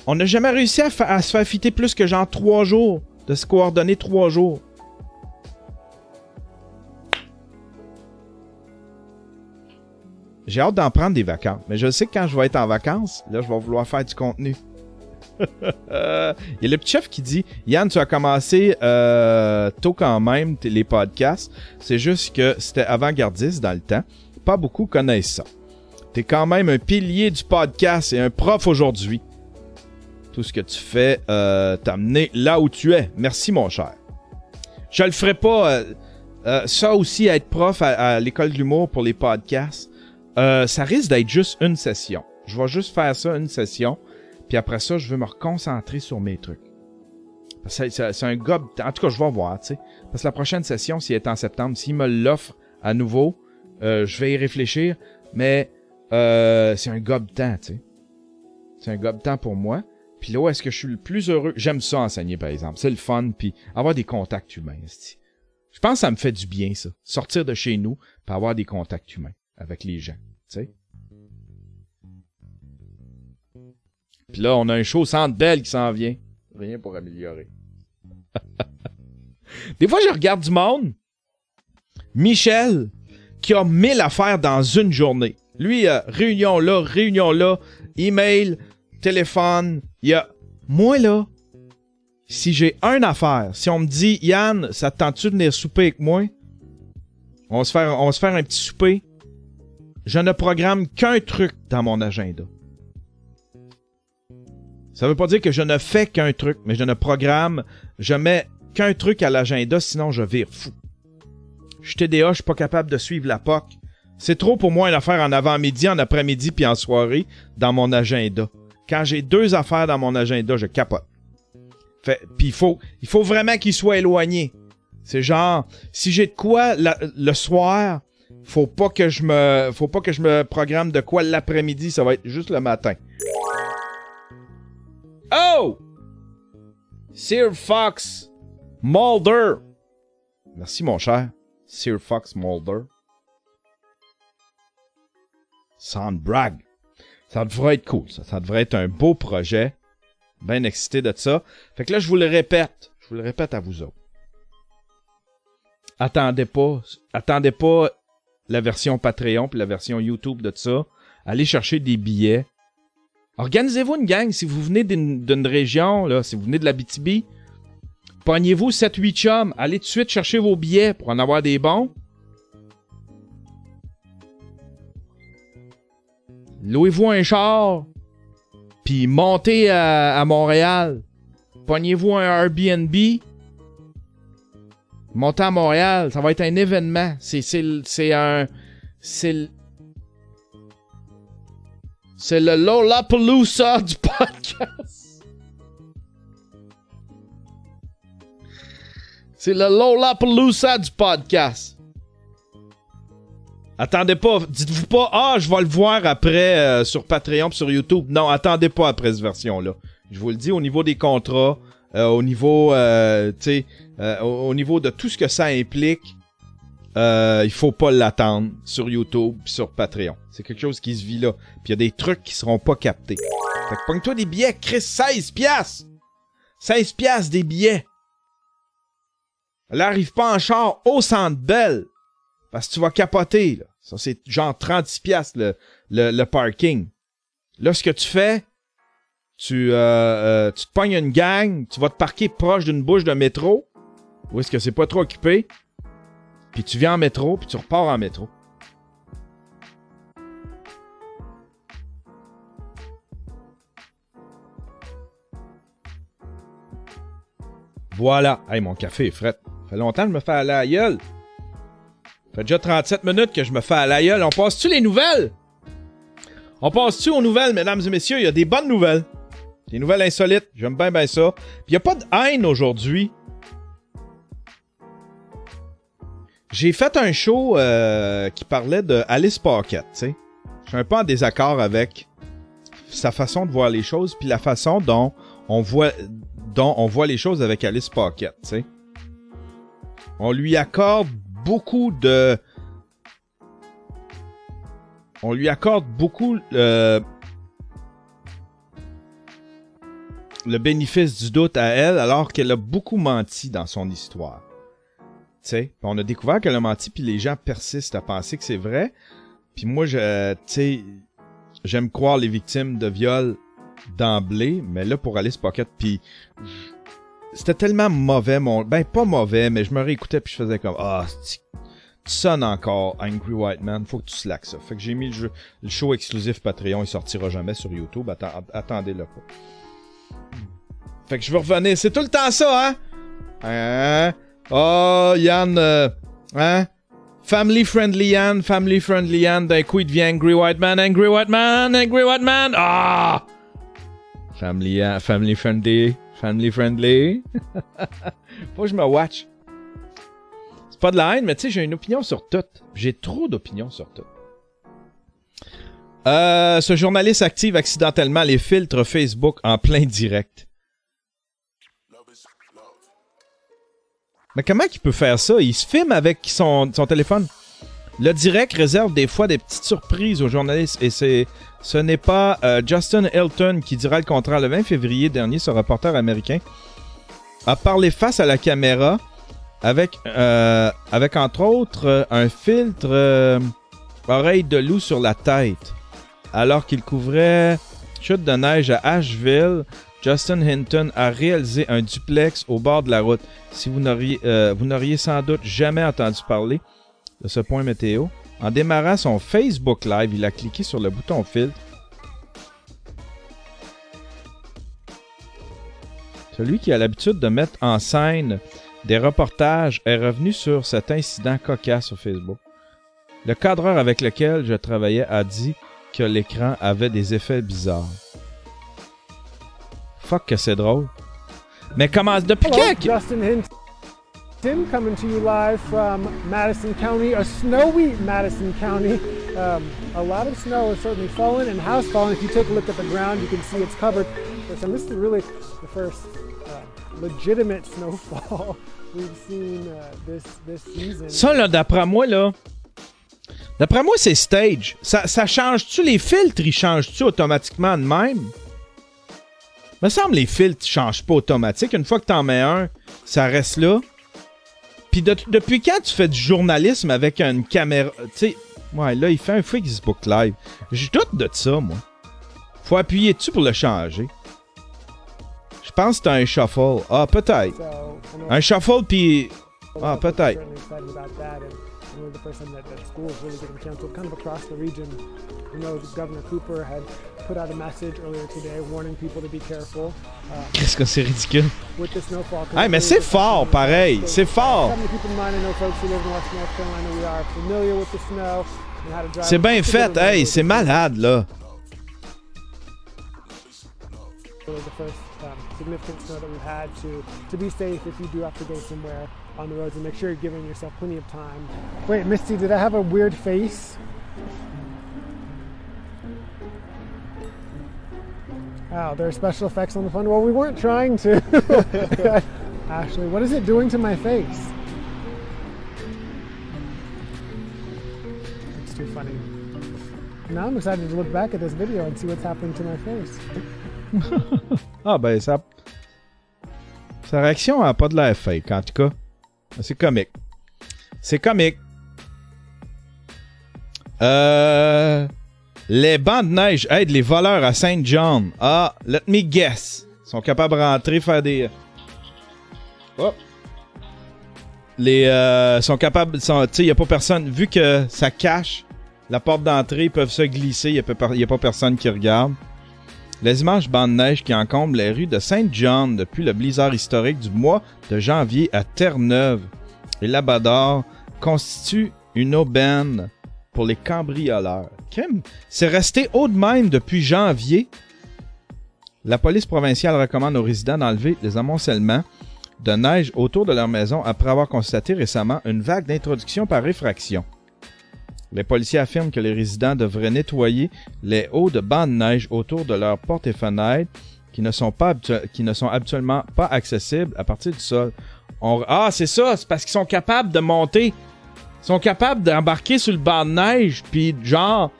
on- n'a jamais réussi à, à se faire fitter plus que genre trois jours. De se coordonner trois jours. J'ai hâte d'en prendre des vacances. Mais je sais que quand je vais être en vacances, là, je vais vouloir faire du contenu. Il y a le petit chef qui dit Yann, tu as commencé euh, tôt quand même les podcasts. C'est juste que c'était avant-gardiste dans le temps. Pas beaucoup connaissent ça. T'es quand même un pilier du podcast et un prof aujourd'hui. Tout ce que tu fais euh, t'a amené là où tu es. Merci, mon cher. Je le ferai pas. euh, euh, ça aussi, être prof à, l'école de l'humour pour les podcasts, ça risque d'être juste une session. Je vais juste faire ça une session. Puis après ça, je veux me reconcentrer sur mes trucs. C'est un gob. En tout cas, je vais voir, tu sais. Parce que la prochaine session, si elle est en septembre, s'il me l'offre à nouveau, euh, je vais y réfléchir. Mais euh, c'est un gob temps, tu sais. C'est un gob temps pour moi. Puis là où est-ce que je suis le plus heureux? J'aime ça enseigner, par exemple. C'est le fun, puis avoir des contacts humains. Je pense que ça me fait du bien, ça. Sortir de chez nous, puis avoir des contacts humains avec les gens, tu sais. Puis là, on a un show Centre Belle qui s'en vient. Rien pour améliorer. Des fois, je regarde du monde. Michel, qui a mille affaires dans une journée. Lui, euh, réunion là, réunion là, email, téléphone. Il y a. Moi, là, si j'ai une affaire, si on me dit, Yann, ça te tente-tu de venir souper avec moi? On va se faire, on va se faire un petit souper. je ne programme qu'un truc dans mon agenda. Ça veut pas dire que je ne fais qu'un truc, mais je ne programme, je mets qu'un truc à l'agenda, sinon je vire fou. Je suis TDA, je suis pas capable de suivre la POC. C'est trop pour moi une affaire en avant-midi, en après-midi puis en soirée dans mon agenda. Quand j'ai deux affaires dans mon agenda, je capote. Fait, puis il faut, il faut vraiment qu'il soit éloigné. C'est genre, si j'ai de quoi le soir, faut pas que je me, faut pas que je me programme de quoi l'après-midi, ça va être juste le matin. Oh! Sir Fox Mulder. Merci, mon cher. Sir Fox Mulder. Soundbrag. Ça devrait être cool, ça. Ça devrait être un beau projet. Bien excité de ça. Fait que là, je vous le répète. Je vous le répète à vous autres. Attendez pas. Attendez pas la version Patreon puis la version YouTube de ça. Allez chercher des billets. Organisez-vous une gang si vous venez d'une région, là, si vous venez de la BTB. Pognez-vous 7-8 chums. Allez tout de suite chercher vos billets pour en avoir des bons. Louez-vous un char. Puis montez à, Montréal. Pognez-vous un Airbnb. Montez à Montréal. Ça va être un événement. C'est un... C'est c'est le Lollapalooza du podcast. C'est le Lollapalooza du podcast. Attendez pas, dites-vous pas, ah, je vais le voir après euh, sur Patreon sur YouTube. Non, attendez pas après cette version-là. Je vous le dis, au niveau des contrats, euh, au niveau, euh, tu sais, au, niveau de tout ce que ça implique, euh, il faut pas l'attendre sur YouTube sur Patreon. C'est quelque chose qui se vit là. Puis il y a des trucs qui seront pas captés. Fait que pogne-toi des billets, Chris, 16 piastres! 16 piastres des billets! Là, arrive pas en char au centre belle. Parce que tu vas capoter, là. Ça, c'est genre 36 piastres le, le, parking. Là, ce que tu fais, tu, euh, euh, tu te pognes une gang, tu vas te parquer proche d'une bouche de métro. Où est-ce que c'est pas trop occupé? Puis tu viens en métro, puis tu repars en métro. Voilà. Hey, mon café est frais. Ça fait longtemps que je me fais à la gueule. Fait déjà 37 minutes que je me fais à la. On passe-tu les nouvelles? On passe-tu aux nouvelles, mesdames et messieurs? Il y a des bonnes nouvelles. Des nouvelles insolites. J'aime bien, bien ça. Puis il n'y a pas de haine aujourd'hui. J'ai fait un show euh, qui parlait de Alice Pocket, tu sais. Je suis un peu en désaccord avec sa façon de voir les choses, puis la façon dont on voit, dont on voit les choses avec Alice Pocket, tu sais. On lui accorde beaucoup de... On lui accorde beaucoup euh, le bénéfice du doute à elle, alors qu'elle a beaucoup menti dans son histoire on a découvert qu'elle a menti, puis les gens persistent à penser que c'est vrai. Puis moi, je, j'aime croire les victimes de viol d'emblée, mais là, pour Alice Pocket, puis c'était tellement mauvais, mon... Ben, pas mauvais, mais je me réécoutais, puis je faisais comme, ah, tu sonnes encore Angry White Man, faut que tu slacks ça. Fait que j'ai mis le, show exclusif Patreon, il sortira jamais sur YouTube, attendez-le pas. Fait que je veux revenir, c'est tout le temps ça, hein? Hein? Oh, Yann, euh, hein? Family friendly Yann, family friendly Yann, d'un coup il devient Angry White Man, Angry White Man, Angry White Man, ah! Family, family friendly, family friendly. Faut que je me watch. C'est pas de la haine, mais tu sais, j'ai une opinion sur tout. J'ai trop d'opinions sur tout. Euh, ce journaliste active accidentellement les filtres Facebook en plein direct. Mais comment il peut faire ça? Il se filme avec son, téléphone. Le direct réserve des fois des petites surprises aux journalistes et c'est ce n'est pas euh, Justin Hilton qui dira le contraire. Le 20 février dernier, ce reporter américain a parlé face à la caméra avec, euh, avec entre autres euh, un filtre oreille de loup sur la tête alors qu'il couvrait chute de neige à Asheville Justin Hinton a réalisé un duplex au bord de la route. Si vous n'auriez, euh, vous n'auriez sans doute jamais entendu parler de ce point météo, En démarrant son Facebook Live, il a cliqué sur le bouton filtre. Celui qui a l'habitude de mettre en scène des reportages est revenu sur cet incident cocasse sur Facebook. Le cadreur avec lequel je travaillais a dit que l'écran avait des effets bizarres. Fuck que c'est drôle. Mais comment depuis Hello, quand? Justin Hinton coming to you live from Madison County, a snowy Madison County. Um, a lot of snow has certainly fallen and has fallen. If you take a look at the ground, you can see it's covered. some. This is really the first uh, legitimate snowfall we've seen uh, this this season. Ça, là, d'après moi, là. D'après moi, c'est stage. Ça, ça change-tu les filtres? Ils changent-tu automatiquement de même? Me semble les filtres changent pas automatiques. Une fois que t'en mets un, ça reste là. Puis de- depuis quand tu fais du journalisme avec une caméra? Tu sais, ouais, là, il fait un Facebook Live. Je doute de ça, moi. Faut appuyer dessus pour le changer. Je pense que c'est un shuffle. Ah, peut-être. Un shuffle, puis. Ah, peut-être. Certainly excited that, and I know the first time that, that school is really getting canceled, kind of across the region. I know Governor Cooper had put out a message earlier today warning people to be careful uh, Qu'est-ce que c'est ridicule? with the snowfall. Hey, mais c'est fort, pareil. C'est state. fort. Something to keep in mind, I know folks who live in West North Carolina, we are familiar with the snow and how to drive. C'est bien fait. Hey, c'est malade, là. really the first um, significant snow that we've had to to be safe if you do have to go somewhere on the roads and make sure you're giving yourself plenty of time. Wait, Misty, did I have a weird face? Wow, there are special effects on the phone. Well, we weren't trying to. Ashley, what is it doing to my face? It's too funny. Now I'm excited to look back at this video and see what's happening to my face. Ah, ben, ça. Sa réaction a pas de l'air fake, en tout cas. C'est comique. C'est comique. Euh. Les bancs de neige aident les voleurs à Saint John. Ah, let me guess. Ils sont capables de rentrer, faire des. Hop. Les. Euh, sont capables. Tu sais, il n'y a pas personne. Vu que ça cache la porte d'entrée, ils peuvent se glisser. Il n'y a, pas personne qui regarde. Les immenses bancs de neige qui encombrent les rues de Saint John depuis le blizzard historique du mois de janvier à Terre-Neuve et Labrador constituent une aubaine pour les cambrioleurs. C'est resté haut de même depuis janvier. La police provinciale recommande aux résidents d'enlever les amoncellements de neige autour de leur maison après avoir constaté récemment une vague d'introduction par réfraction. Les policiers affirment que les résidents devraient nettoyer les hauts de bancs de neige autour de leurs portes et fenêtres qui ne sont, pas habituellement pas accessibles à partir du sol. Ah, c'est ça, c'est parce qu'ils sont capables de monter. Ils sont capables d'embarquer sur le banc de neige, puis genre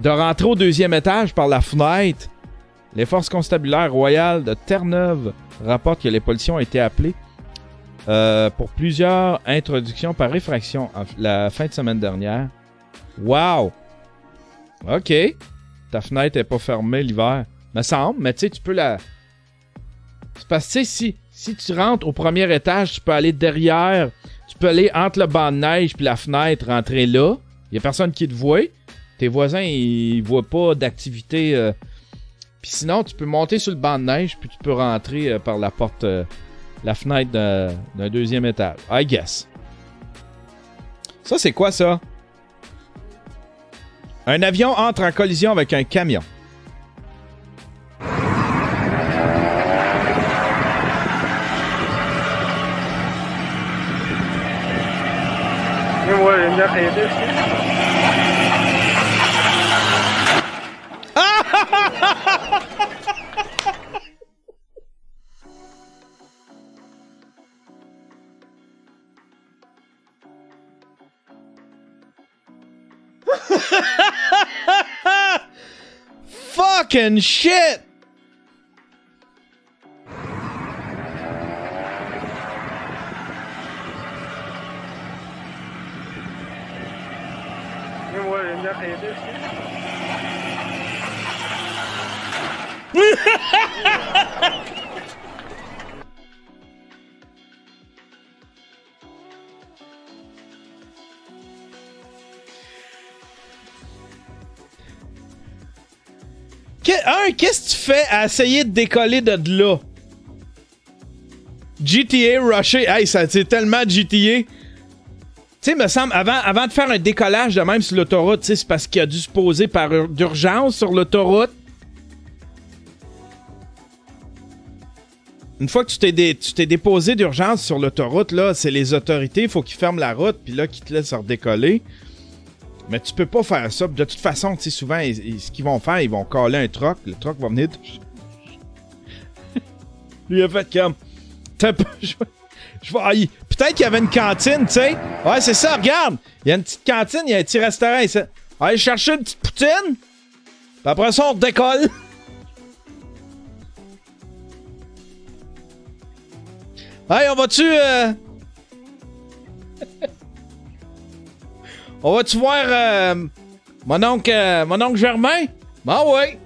de rentrer au deuxième étage par la fenêtre. Les forces constabulaires royales de Terre-Neuve rapportent que les policiers ont été appelés euh, pour plusieurs introductions par réfraction la fin de semaine dernière. Wow! OK. Ta fenêtre est pas fermée l'hiver. Me semble, mais tu sais, tu peux la. C'est parce que, si, si tu rentres au premier étage, tu peux aller derrière. Tu peux aller entre le banc de neige puis la fenêtre, rentrer là. Il y a personne qui te voit. Tes voisins, ils voient pas d'activité. euh. Puis sinon, tu peux monter sur le banc de neige puis tu peux rentrer euh, par la porte, la fenêtre d'un deuxième étage. I guess. Ça, c'est quoi ça? Un avion entre en collision avec un camion. Fucking shit! Qu'est-ce que tu fais à essayer de décoller de là? GTA Rusher. Hey, ça, c'est tellement GTA. Tu sais, me semble, avant, de faire un décollage de même sur l'autoroute, c'est parce qu'il a dû se poser d'urgence sur l'autoroute. Une fois que tu t'es, dé- tu t'es déposé d'urgence sur l'autoroute, là, c'est les autorités, il faut qu'ils ferment la route, puis là, qu'ils te laissent redécoller. Mais tu peux pas faire ça. De toute façon, tu sais, souvent, ce qu'ils vont faire, ils vont coller un truck. Le truck va venir. Lui, a fait comme. T'as pas- Je ah, Peut-être qu'il y avait une cantine, tu sais. Ouais, c'est ça, regarde. Il y a une petite cantine, il y a un petit restaurant ici. Allez chercher une petite poutine. Puis après ça, on décolle. Hey, on va-tu. euh, on va-tu voir euh, mon, oncle, euh, mon oncle Germain? Ben oui.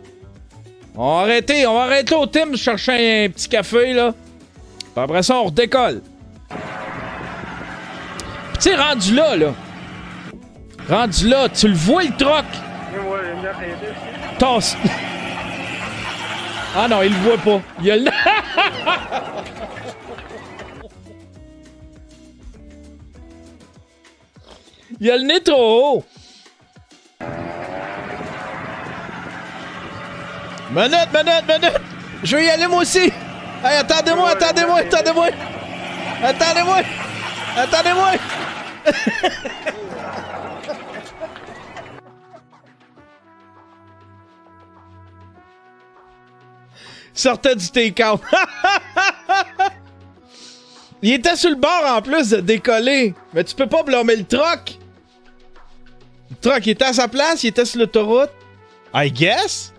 On va arrêter, on va arrêter au Tim chercher un petit café, là. Puis après ça, on redécolle. Puis tu rendu là, là. Rendu là, tu le vois, le troc? Tasse. Ah non, il le voit pas. Il a le... Il a le nez trop haut. Minute, minute, minute. Je vais y aller moi aussi. Hey, attendez-moi, attendez-moi, attendez-moi. Attendez-moi. Attendez-moi. Sortait du take-out. Il était sur le bord en plus de décoller. Mais tu peux pas blâmer le truck. Truck, était à sa place, il était sur l'autoroute. I guess.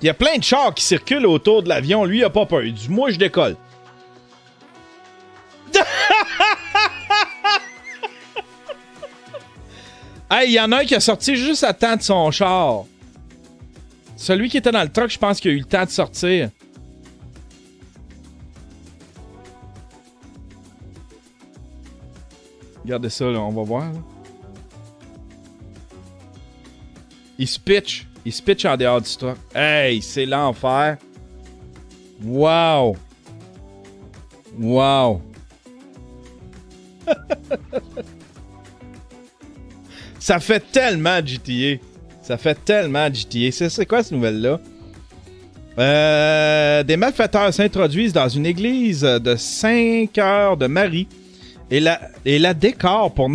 Il y a plein de chars qui circulent autour de l'avion. Lui, il a pas peur. Il dit Moi, je décolle. hey, il y en a un qui a sorti juste à temps de son char. Celui qui était dans le truck, je pense qu'il a eu le temps de sortir. Regardez ça, là, on va voir. là. Il se pitch. Il se pitch en dehors du truck. Hey, c'est l'enfer. Wow. Wow. Ça fait tellement GTA. Ça fait tellement GTA. C'est, quoi cette nouvelle-là? Euh, des malfaiteurs s'introduisent dans une église de 5 heures de Marie et la, et la décore pour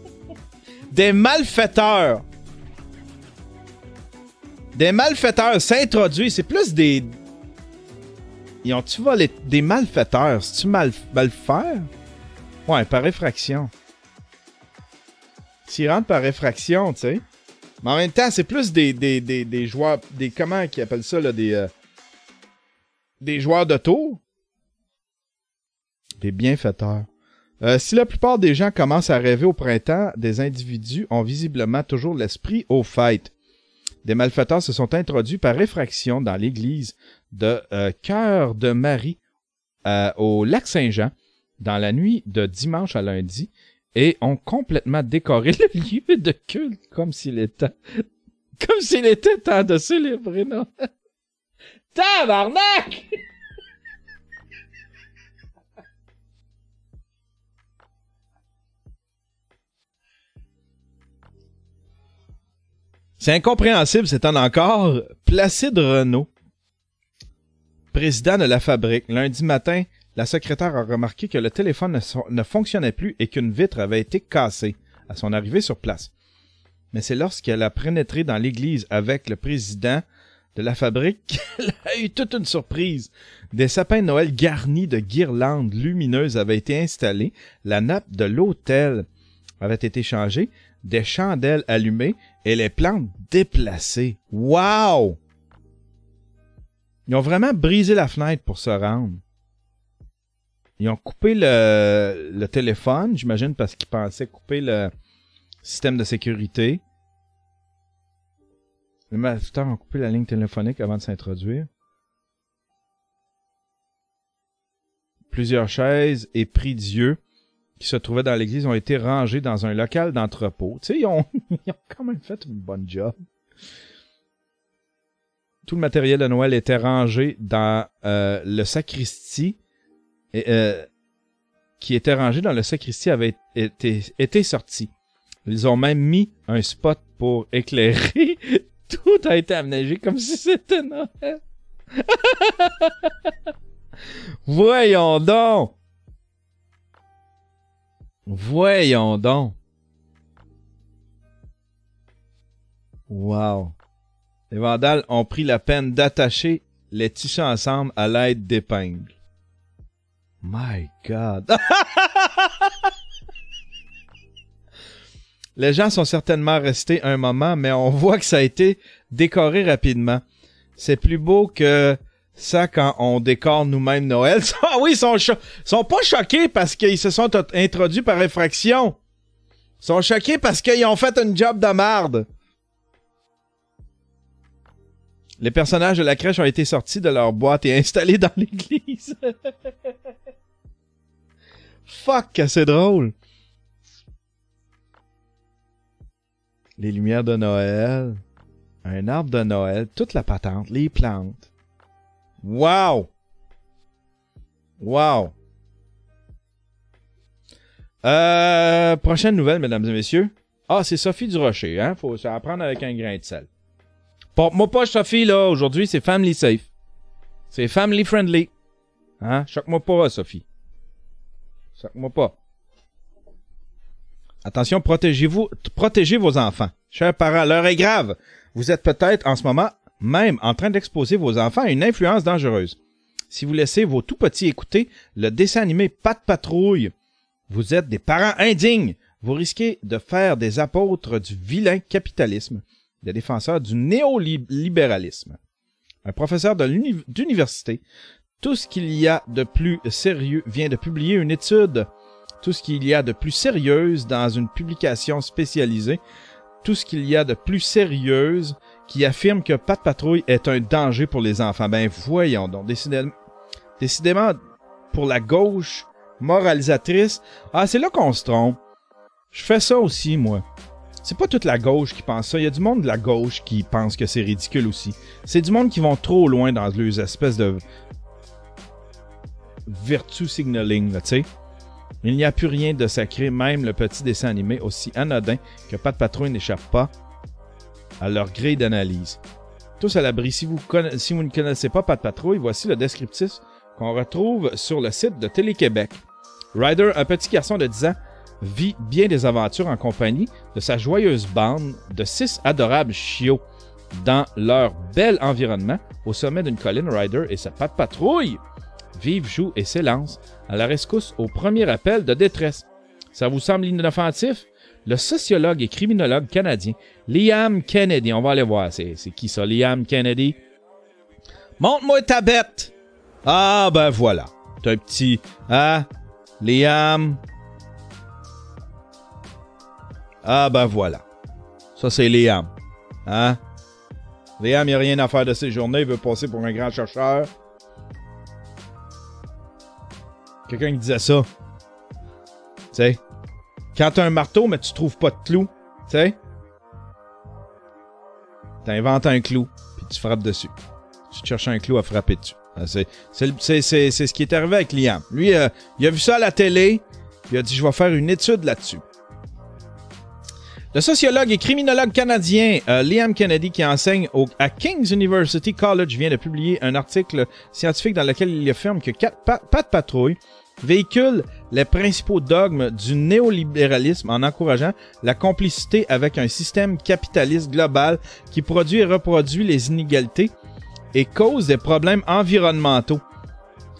des malfaiteurs. Des malfaiteurs s'introduisent. C'est plus des. Ils ont-tu volé des malfaiteurs? C'est-tu mal? Ouais, par effraction. S'ils rentrent par effraction, tu sais. Mais en même temps, c'est plus des, des, des, des joueurs. Des, comment ils appellent ça, là? Des. euh, des joueurs de tour. Des bienfaiteurs. Euh, si la plupart des gens commencent à rêver au printemps, des individus ont visiblement toujours l'esprit au fait. Des malfaiteurs se sont introduits par effraction dans l'église de euh, Cœur de Marie euh, au lac Saint-Jean dans la nuit de dimanche à lundi et ont complètement décoré le lieu de culte comme s'il était comme s'il était temps de célébrer Noël. Tabarnak! C'est incompréhensible, c'est en encore. Placide Renault, président de la fabrique, lundi matin, la secrétaire a remarqué que le téléphone ne, fonctionnait plus et qu'une vitre avait été cassée à son arrivée sur place. Mais c'est lorsqu'elle a pénétré dans l'église avec le président de la fabrique qu'elle a eu toute une surprise. Des sapins de Noël garnis de guirlandes lumineuses avaient été installés, la nappe de l'autel avait été changée, des chandelles allumées et les plantes déplacées. Wow! Ils ont vraiment brisé la fenêtre pour se rendre. Ils ont coupé le, téléphone, j'imagine, parce qu'ils pensaient couper le système de sécurité. Les malfaiteurs ont coupé la ligne téléphonique avant de s'introduire. Plusieurs chaises et prix Dieu qui se trouvaient dans l'église ont été rangés dans un local d'entrepôt. Tu sais, ils ont, ils ont quand même fait une bonne job. Tout le matériel de Noël était rangé dans euh, le sacristie. Et, euh, qui était rangé dans le sacristie avait été, été sorti. Ils ont même mis un spot pour éclairer. Tout a été aménagé comme si c'était Noël. Voyons donc. Voyons donc. Wow. Les vandales ont pris la peine d'attacher les tissus ensemble à l'aide d'épingles. My God. les gens sont certainement restés un moment, mais on voit que ça a été décoré rapidement. C'est plus beau que ça quand on décore nous-mêmes Noël. Ah oui, ils sont, sont pas choqués parce qu'ils se sont introduits par infraction. Ils sont choqués parce qu'ils ont fait un job de marde. Les personnages de la crèche ont été sortis de leur boîte et installés dans l'église. Fuck, c'est drôle. Les lumières de Noël. Un arbre de Noël. Toute la patente. Les plantes. Wow! Wow! Euh, prochaine nouvelle, mesdames et messieurs. Ah, c'est Sophie Durocher, hein? Faut apprendre avec un grain de sel. Porte-moi pas Sophie, là. Aujourd'hui, c'est family safe. C'est family friendly. Hein? Choque-moi pas, Sophie. Choque-moi pas. Attention, protégez-vous, protégez vos enfants. Chers parents, l'heure est grave. Vous êtes peut-être en ce moment même en train d'exposer vos enfants à une influence dangereuse. Si vous laissez vos tout petits écouter le dessin animé Pat Patrouille, vous êtes des parents indignes. Vous risquez de faire des apôtres du vilain capitalisme, des défenseurs du néolibéralisme. Un professeur de d'université, tout ce qu'il y a de plus sérieux vient de publier une étude, tout ce qu'il y a de plus sérieuse dans une publication spécialisée, tout ce qu'il y a de plus sérieuse qui affirme que Pat Patrouille est un danger pour les enfants. Ben voyons donc, décidément, décidément pour la gauche moralisatrice, ah c'est là qu'on se trompe. Je fais ça aussi moi. C'est pas toute la gauche qui pense ça. Il y a du monde de la gauche qui pense que c'est ridicule aussi. C'est du monde qui vont trop loin dans leurs espèces de virtue signaling, tu sais. Il n'y a plus rien de sacré, même le petit dessin animé aussi anodin que Pat Patrouille n'échappe pas à leur grille d'analyse. Tous à l'abri. Si vous, ne connaissez pas Pat Patrouille, voici le descriptif qu'on retrouve sur le site de Télé-Québec. Ryder, un petit garçon de 10 ans, vit bien des aventures en compagnie de sa joyeuse bande de six adorables chiots dans leur bel environnement au sommet d'une colline. Ryder et sa Pat Patrouille vivent, jouent et s'élancent à la rescousse au premier appel de détresse. Ça vous semble inoffensif? Le sociologue et criminologue canadien Liam Kennedy, on va aller voir, c'est qui ça, Liam Kennedy? Montre-moi ta bête! Ah, ben voilà. T'as un petit, ah, Liam? Ah, ben voilà. Ça, c'est Liam. Hein? Liam, il a rien à faire de ses journées, il veut passer pour un grand chercheur. Quelqu'un qui disait ça. Tu sais, quand t'as un marteau, mais tu trouves pas de clou, tu sais, t'inventes un clou, puis tu frappes dessus. Tu cherches un clou à frapper dessus. Ah, C'est, ce qui est arrivé avec Liam. Lui, euh, il a vu ça à la télé, il a dit, je vais faire une étude là-dessus. Le sociologue et criminologue canadien euh, Liam Kennedy, qui enseigne au- à King's University College, vient de publier un article scientifique dans lequel il affirme que Pat, Pat Patrouille véhicule les principaux dogmes du néolibéralisme en encourageant la complicité avec un système capitaliste global qui produit et reproduit les inégalités et cause des problèmes environnementaux.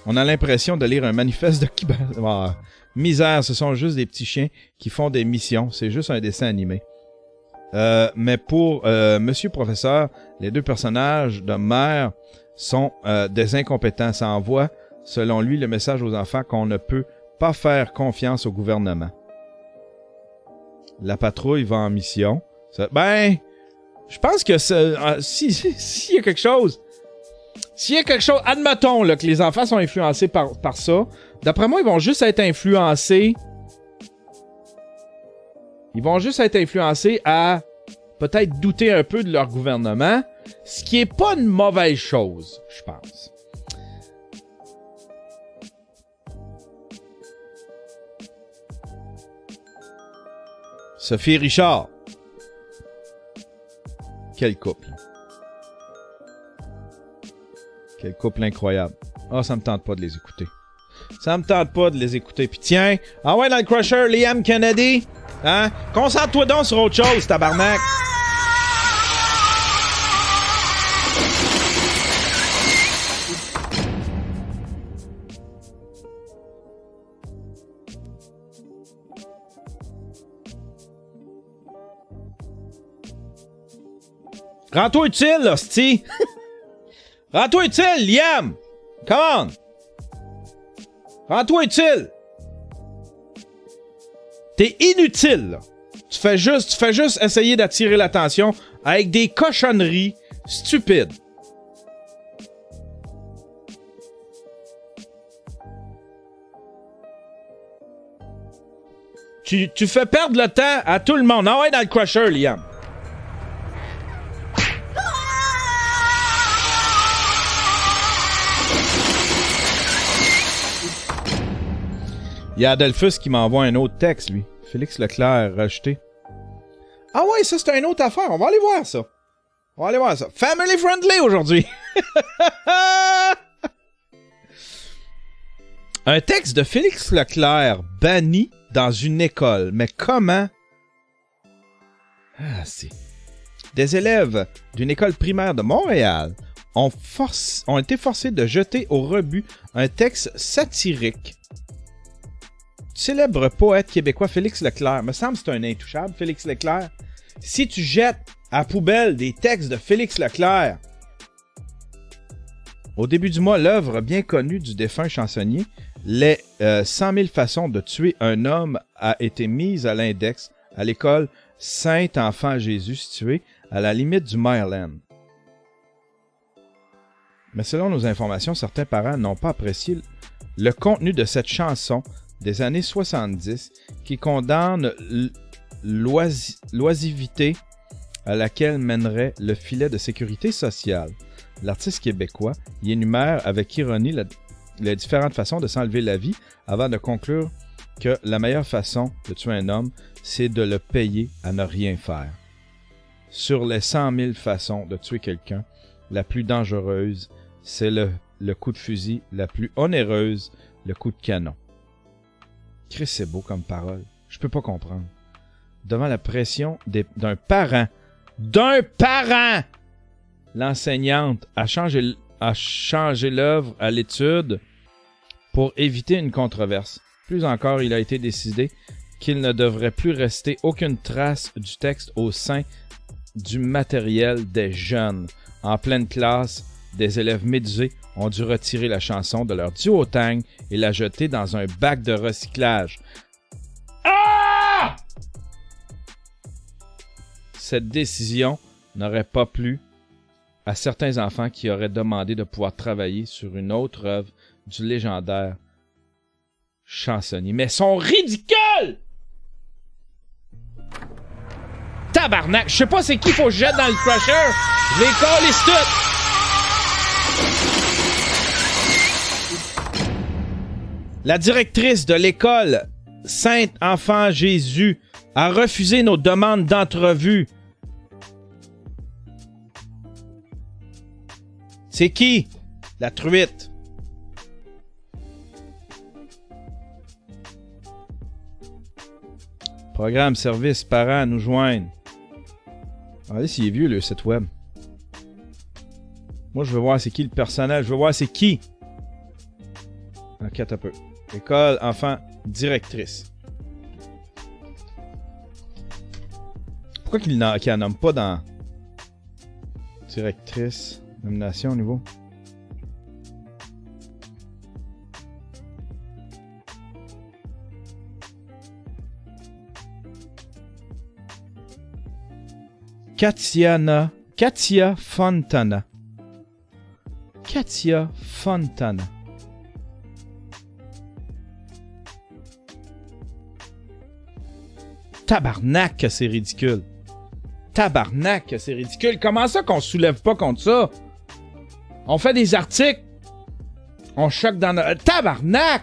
On a l'impression de lire un manifeste de Ah, misère, ce sont juste des petits chiens qui font des missions. C'est juste un dessin animé. Euh, mais pour euh, Monsieur Professeur, les deux personnages de mère sont euh, des incompétents. Ça envoie, selon lui, le message aux enfants qu'on ne peut pas faire confiance au gouvernement. La patrouille va en mission. Ben, je pense que ça- euh, si s'il y a quelque chose, s'il y a quelque chose, admettons là, que les enfants sont influencés par, par ça, d'après moi, ils vont juste être influencés. Ils vont juste être influencés à peut-être douter un peu de leur gouvernement, ce qui est pas une mauvaise chose, je pense. Sophie Richard. Quel couple. Quel couple incroyable. Ah, ça me tente pas de les écouter. Ça me tente pas de les écouter. Puis tiens, ah ouais, dans le Crusher, Liam Kennedy. Hein? Concentre-toi donc sur autre chose, tabarnak. Rends-toi utile, hostie! Rends-toi utile, Liam! Come on! Rends-toi utile! T'es inutile, là. Tu fais juste, tu fais juste essayer d'attirer l'attention avec des cochonneries stupides. Tu, tu fais perdre le temps à tout le monde. Ah ouais, dans le crusher, Liam. Il y a Adelphus qui m'envoie un autre texte, lui. Félix Leclerc, rejeté. Ah ouais, ça c'est une autre affaire. On va aller voir ça. On va aller voir ça. Family friendly aujourd'hui. un texte de Félix Leclerc banni dans une école. Mais comment? Ah, c'est. Des élèves d'une école primaire de Montréal ont été forcés de jeter au rebut un texte satirique célèbre poète québécois Félix Leclerc. Me semble c'est un intouchable, Félix Leclerc. Si tu jettes à poubelle des textes de Félix Leclerc, au début du mois, l'œuvre bien connue du défunt chansonnier, Les 100 euh, 000 façons de tuer un homme, a été mise à l'index à l'école Saint-Enfant Jésus située à la limite du Maryland. Mais selon nos informations, certains parents n'ont pas apprécié le contenu de cette chanson des années 70 qui condamne l'oisivité à laquelle mènerait le filet de sécurité sociale. L'artiste québécois y énumère avec ironie les différentes façons de s'enlever la vie avant de conclure que la meilleure façon de tuer un homme, c'est de le payer à ne rien faire. Sur les cent mille façons de tuer quelqu'un, la plus dangereuse, c'est le coup de fusil, la plus onéreuse, le coup de canon. Chris, c'est beau comme parole. Je peux pas comprendre. Devant la pression d'un parent, d'un parent, l'enseignante a changé, a changé l'œuvre à l'étude pour éviter une controverse. Plus encore, il a été décidé qu'il ne devrait plus rester aucune trace du texte au sein du matériel des jeunes. En pleine classe, des élèves médusés ont dû retirer la chanson de leur duotang et la jeter dans un bac de recyclage. Ah! Cette décision n'aurait pas plu à certains enfants qui auraient demandé de pouvoir travailler sur une autre œuvre du légendaire chansonnier. Mais sont ridicules! Tabarnak! Je sais pas c'est qui faut jeter dans le crusher! Je les toutes! La directrice de l'école Saint-Enfant Jésus a refusé nos demandes d'entrevue. C'est qui? La truite. Programme, service, parents, nous joindre. Regardez s'il est vieux, le site web. Moi, je veux voir c'est qui le personnage. Je veux voir c'est qui. Enquête un peu. École, enfant, directrice. Pourquoi qu'il n'en nomme pas dans directrice, nomination au niveau? Katiana, Katia Fontana. Katia Fontana. Tabarnak, c'est ridicule. Tabarnak, c'est ridicule. Comment ça qu'on soulève pas contre ça? On fait des articles. On choque dans notre... Tabarnak!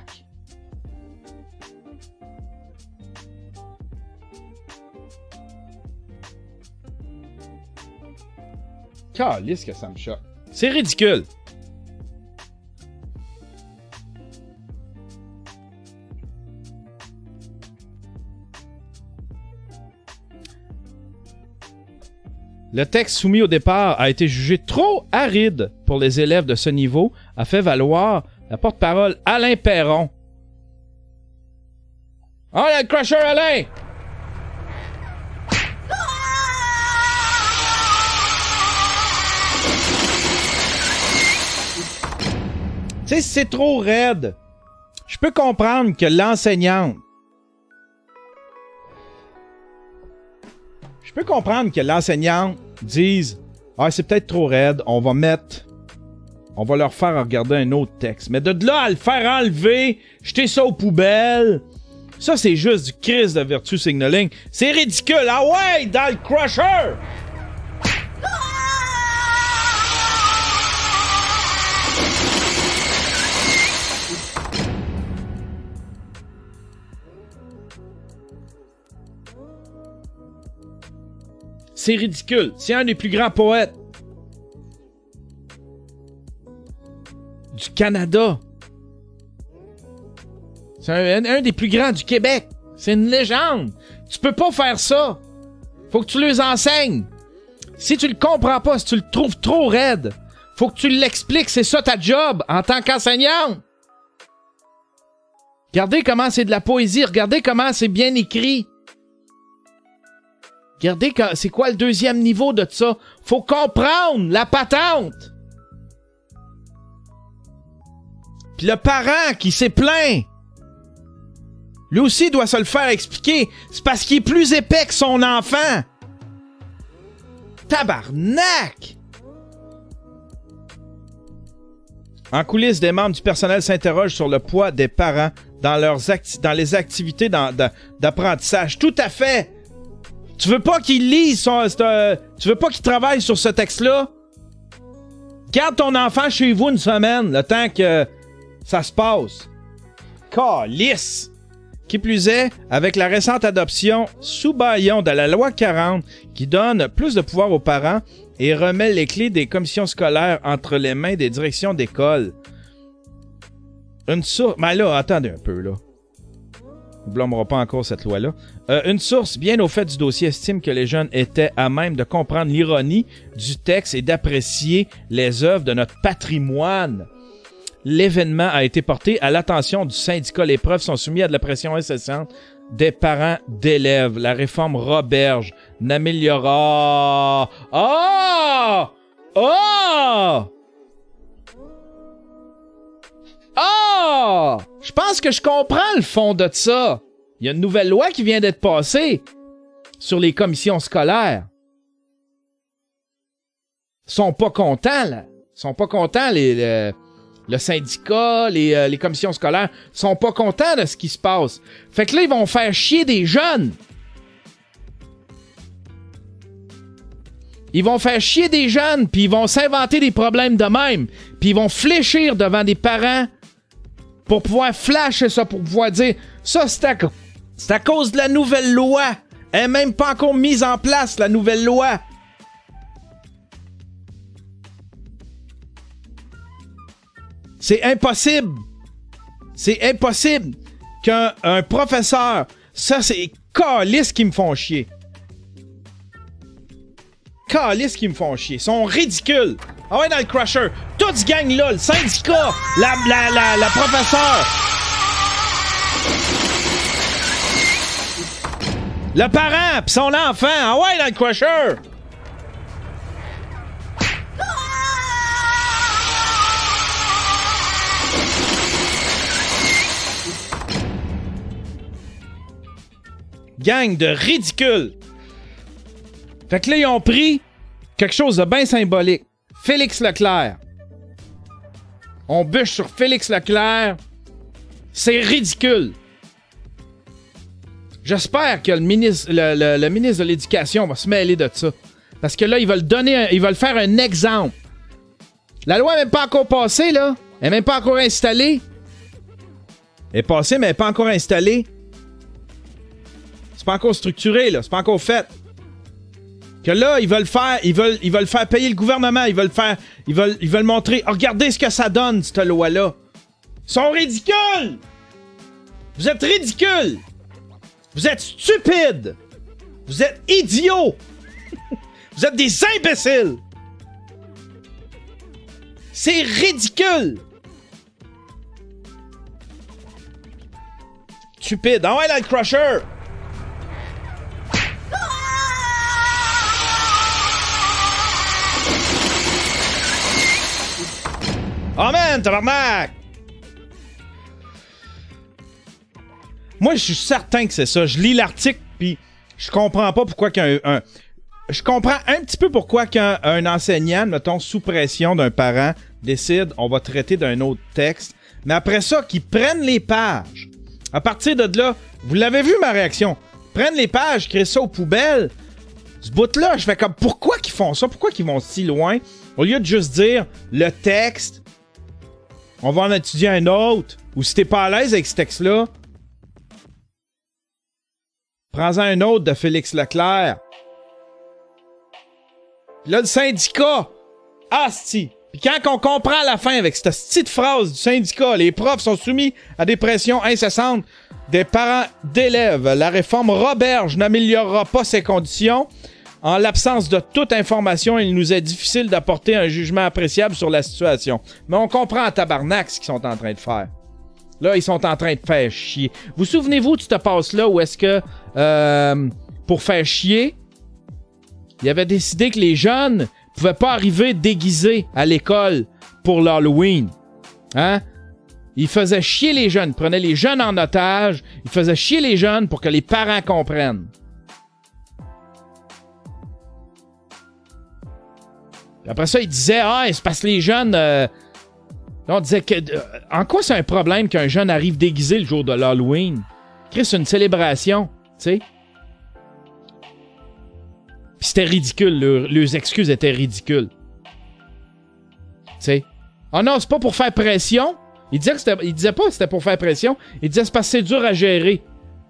Calisse que ça me choque. C'est ridicule. Le texte soumis au départ a été jugé trop aride pour les élèves de ce niveau, a fait valoir la porte-parole Alain Perron. Oh, crusher Alain! Tu sais, c'est trop raide. Je peux comprendre que l'enseignante. Je peux comprendre que l'enseignante dise Ah, c'est peut-être trop raide, on va mettre. On va leur faire regarder un autre texte. Mais de là à le faire enlever, jeter ça aux poubelles, ça c'est juste du crise de vertu signaling. C'est ridicule. Ah ouais, dans le crusher! C'est ridicule. C'est un des plus grands poètes du Canada. C'est un, des plus grands du Québec. C'est une légende. Tu peux pas faire ça. Faut que tu les enseignes. Si tu le comprends pas, si tu le trouves trop raide, faut que tu l'expliques. C'est ça ta job en tant qu'enseignant. Regardez comment c'est de la poésie. Regardez comment c'est bien écrit. Regardez, c'est quoi le deuxième niveau de ça? Faut comprendre la patente. Puis le parent qui s'est plaint, lui aussi doit se le faire expliquer. C'est parce qu'il est plus épais que son enfant. Tabarnak! En coulisses, des membres du personnel s'interrogent sur le poids des parents dans, les activités d'apprentissage. Tout à fait! Tu veux pas qu'il lise son. tu veux pas qu'il travaille sur ce texte-là? Garde ton enfant chez vous une semaine, le temps que ça se passe. Calice! Qui plus est, avec la récente adoption sous baillon de la loi 40 qui donne plus de pouvoir aux parents et remet les clés des commissions scolaires entre les mains des directions d'école. Une source. Mais là, attendez un peu, là. On blâmera pas encore cette loi-là. Euh, une source bien au fait du dossier estime que les jeunes étaient à même de comprendre l'ironie du texte et d'apprécier les œuvres de notre patrimoine. L'événement a été porté à l'attention du syndicat. Les preuves sont soumises à de la pression incessante des parents d'élèves. La réforme Roberge n'améliorera... Ah! Ah! Ah! Je pense que je comprends le fond de ça. Il y a une nouvelle loi qui vient d'être passée sur les commissions scolaires. Ils sont pas contents, là. Ils sont pas contents, les, le, syndicat, les, euh, les commissions scolaires. Ils sont pas contents de ce qui se passe. Fait que là, ils vont faire chier des jeunes. Ils vont faire chier des jeunes, puis ils vont s'inventer des problèmes de même, puis ils vont fléchir devant des parents pour pouvoir flasher ça, pour pouvoir dire ça, c'est à, c'est à cause de la nouvelle loi. Elle est même pas encore mise en place, la nouvelle loi. C'est impossible. C'est impossible qu'un un professeur. Ça, c'est calices qui me font chier. Calices qui me font chier. Ils sont ridicules. Ah ouais, dans le crusher. Tout ce gang-là, le syndicat, la, la, la, la professeure. Le parent pis son enfant. Ah ouais, dans crusher. Gang de ridicules. Fait que là, ils ont pris quelque chose de bien symbolique. Félix Leclerc. On bûche sur Félix Leclerc. C'est ridicule. J'espère que le ministre, le, ministre de l'Éducation va se mêler de ça. Parce que là, ils veulent donner, ils veulent faire un exemple. La loi n'est même pas encore passée, là. Elle n'est même pas encore installée. Elle est passée, mais elle n'est pas encore installée. C'est pas encore structuré, là. C'est pas encore fait. Que là, ils veulent faire, ils veulent, ils veulent faire payer le gouvernement. Ils veulent faire, ils veulent, ils veulent montrer. Oh, regardez ce que ça donne, cette loi-là. Ils sont ridicules! Vous êtes ridicules! Vous êtes stupides! Vous êtes idiots! Vous êtes des imbéciles! C'est ridicule! Stupide. Ah ouais, le crusher! Oh man, tabarnak! Moi, je suis certain que c'est ça. Je lis l'article, puis je comprends pas pourquoi qu'un... un- je comprends un petit peu pourquoi qu'un un enseignant, mettons, sous pression d'un parent, décide on va traiter d'un autre texte. Mais après ça, qu'ils prennent les pages. À partir de là, vous l'avez vu ma réaction. Prennent les pages, créent ça aux poubelles. Ce bout-là, je fais comme pourquoi qu'ils font ça? Pourquoi qu'ils vont si loin? Au lieu de juste dire le texte, on va en étudier un autre. Ou si t'es pas à l'aise avec ce texte-là, prends-en un autre de Félix Leclerc. Puis là, le syndicat, asti. Puis quand on comprend la fin avec cette petite phrase du syndicat, les profs sont soumis à des pressions incessantes des parents d'élèves. La réforme Roberge n'améliorera pas ces conditions. En l'absence de toute information, il nous est difficile d'apporter un jugement appréciable sur la situation. Mais on comprend à tabarnak ce qu'ils sont en train de faire. Là, ils sont en train de faire chier. Vous souvenez-vous de cette passe-là où est-ce que, euh, pour faire chier, il avait décidé que les jeunes pouvaient pas arriver déguisés à l'école pour l'Halloween. Hein? Il faisait chier les jeunes, prenait les jeunes en otage, il faisait chier les jeunes pour que les parents comprennent. Après ça, il disait Ah, c'est parce que les jeunes. euh, on disait que. euh, en quoi c'est un problème qu'un jeune arrive déguisé le jour de l'Halloween? C'est une célébration, tu sais. Puis c'était ridicule, leur- leurs excuses étaient ridicules. Tu sais. Ah non, c'est pas pour faire pression. Il disait, que il disait pas que c'était pour faire pression. Il disait c'est parce que c'est dur à gérer.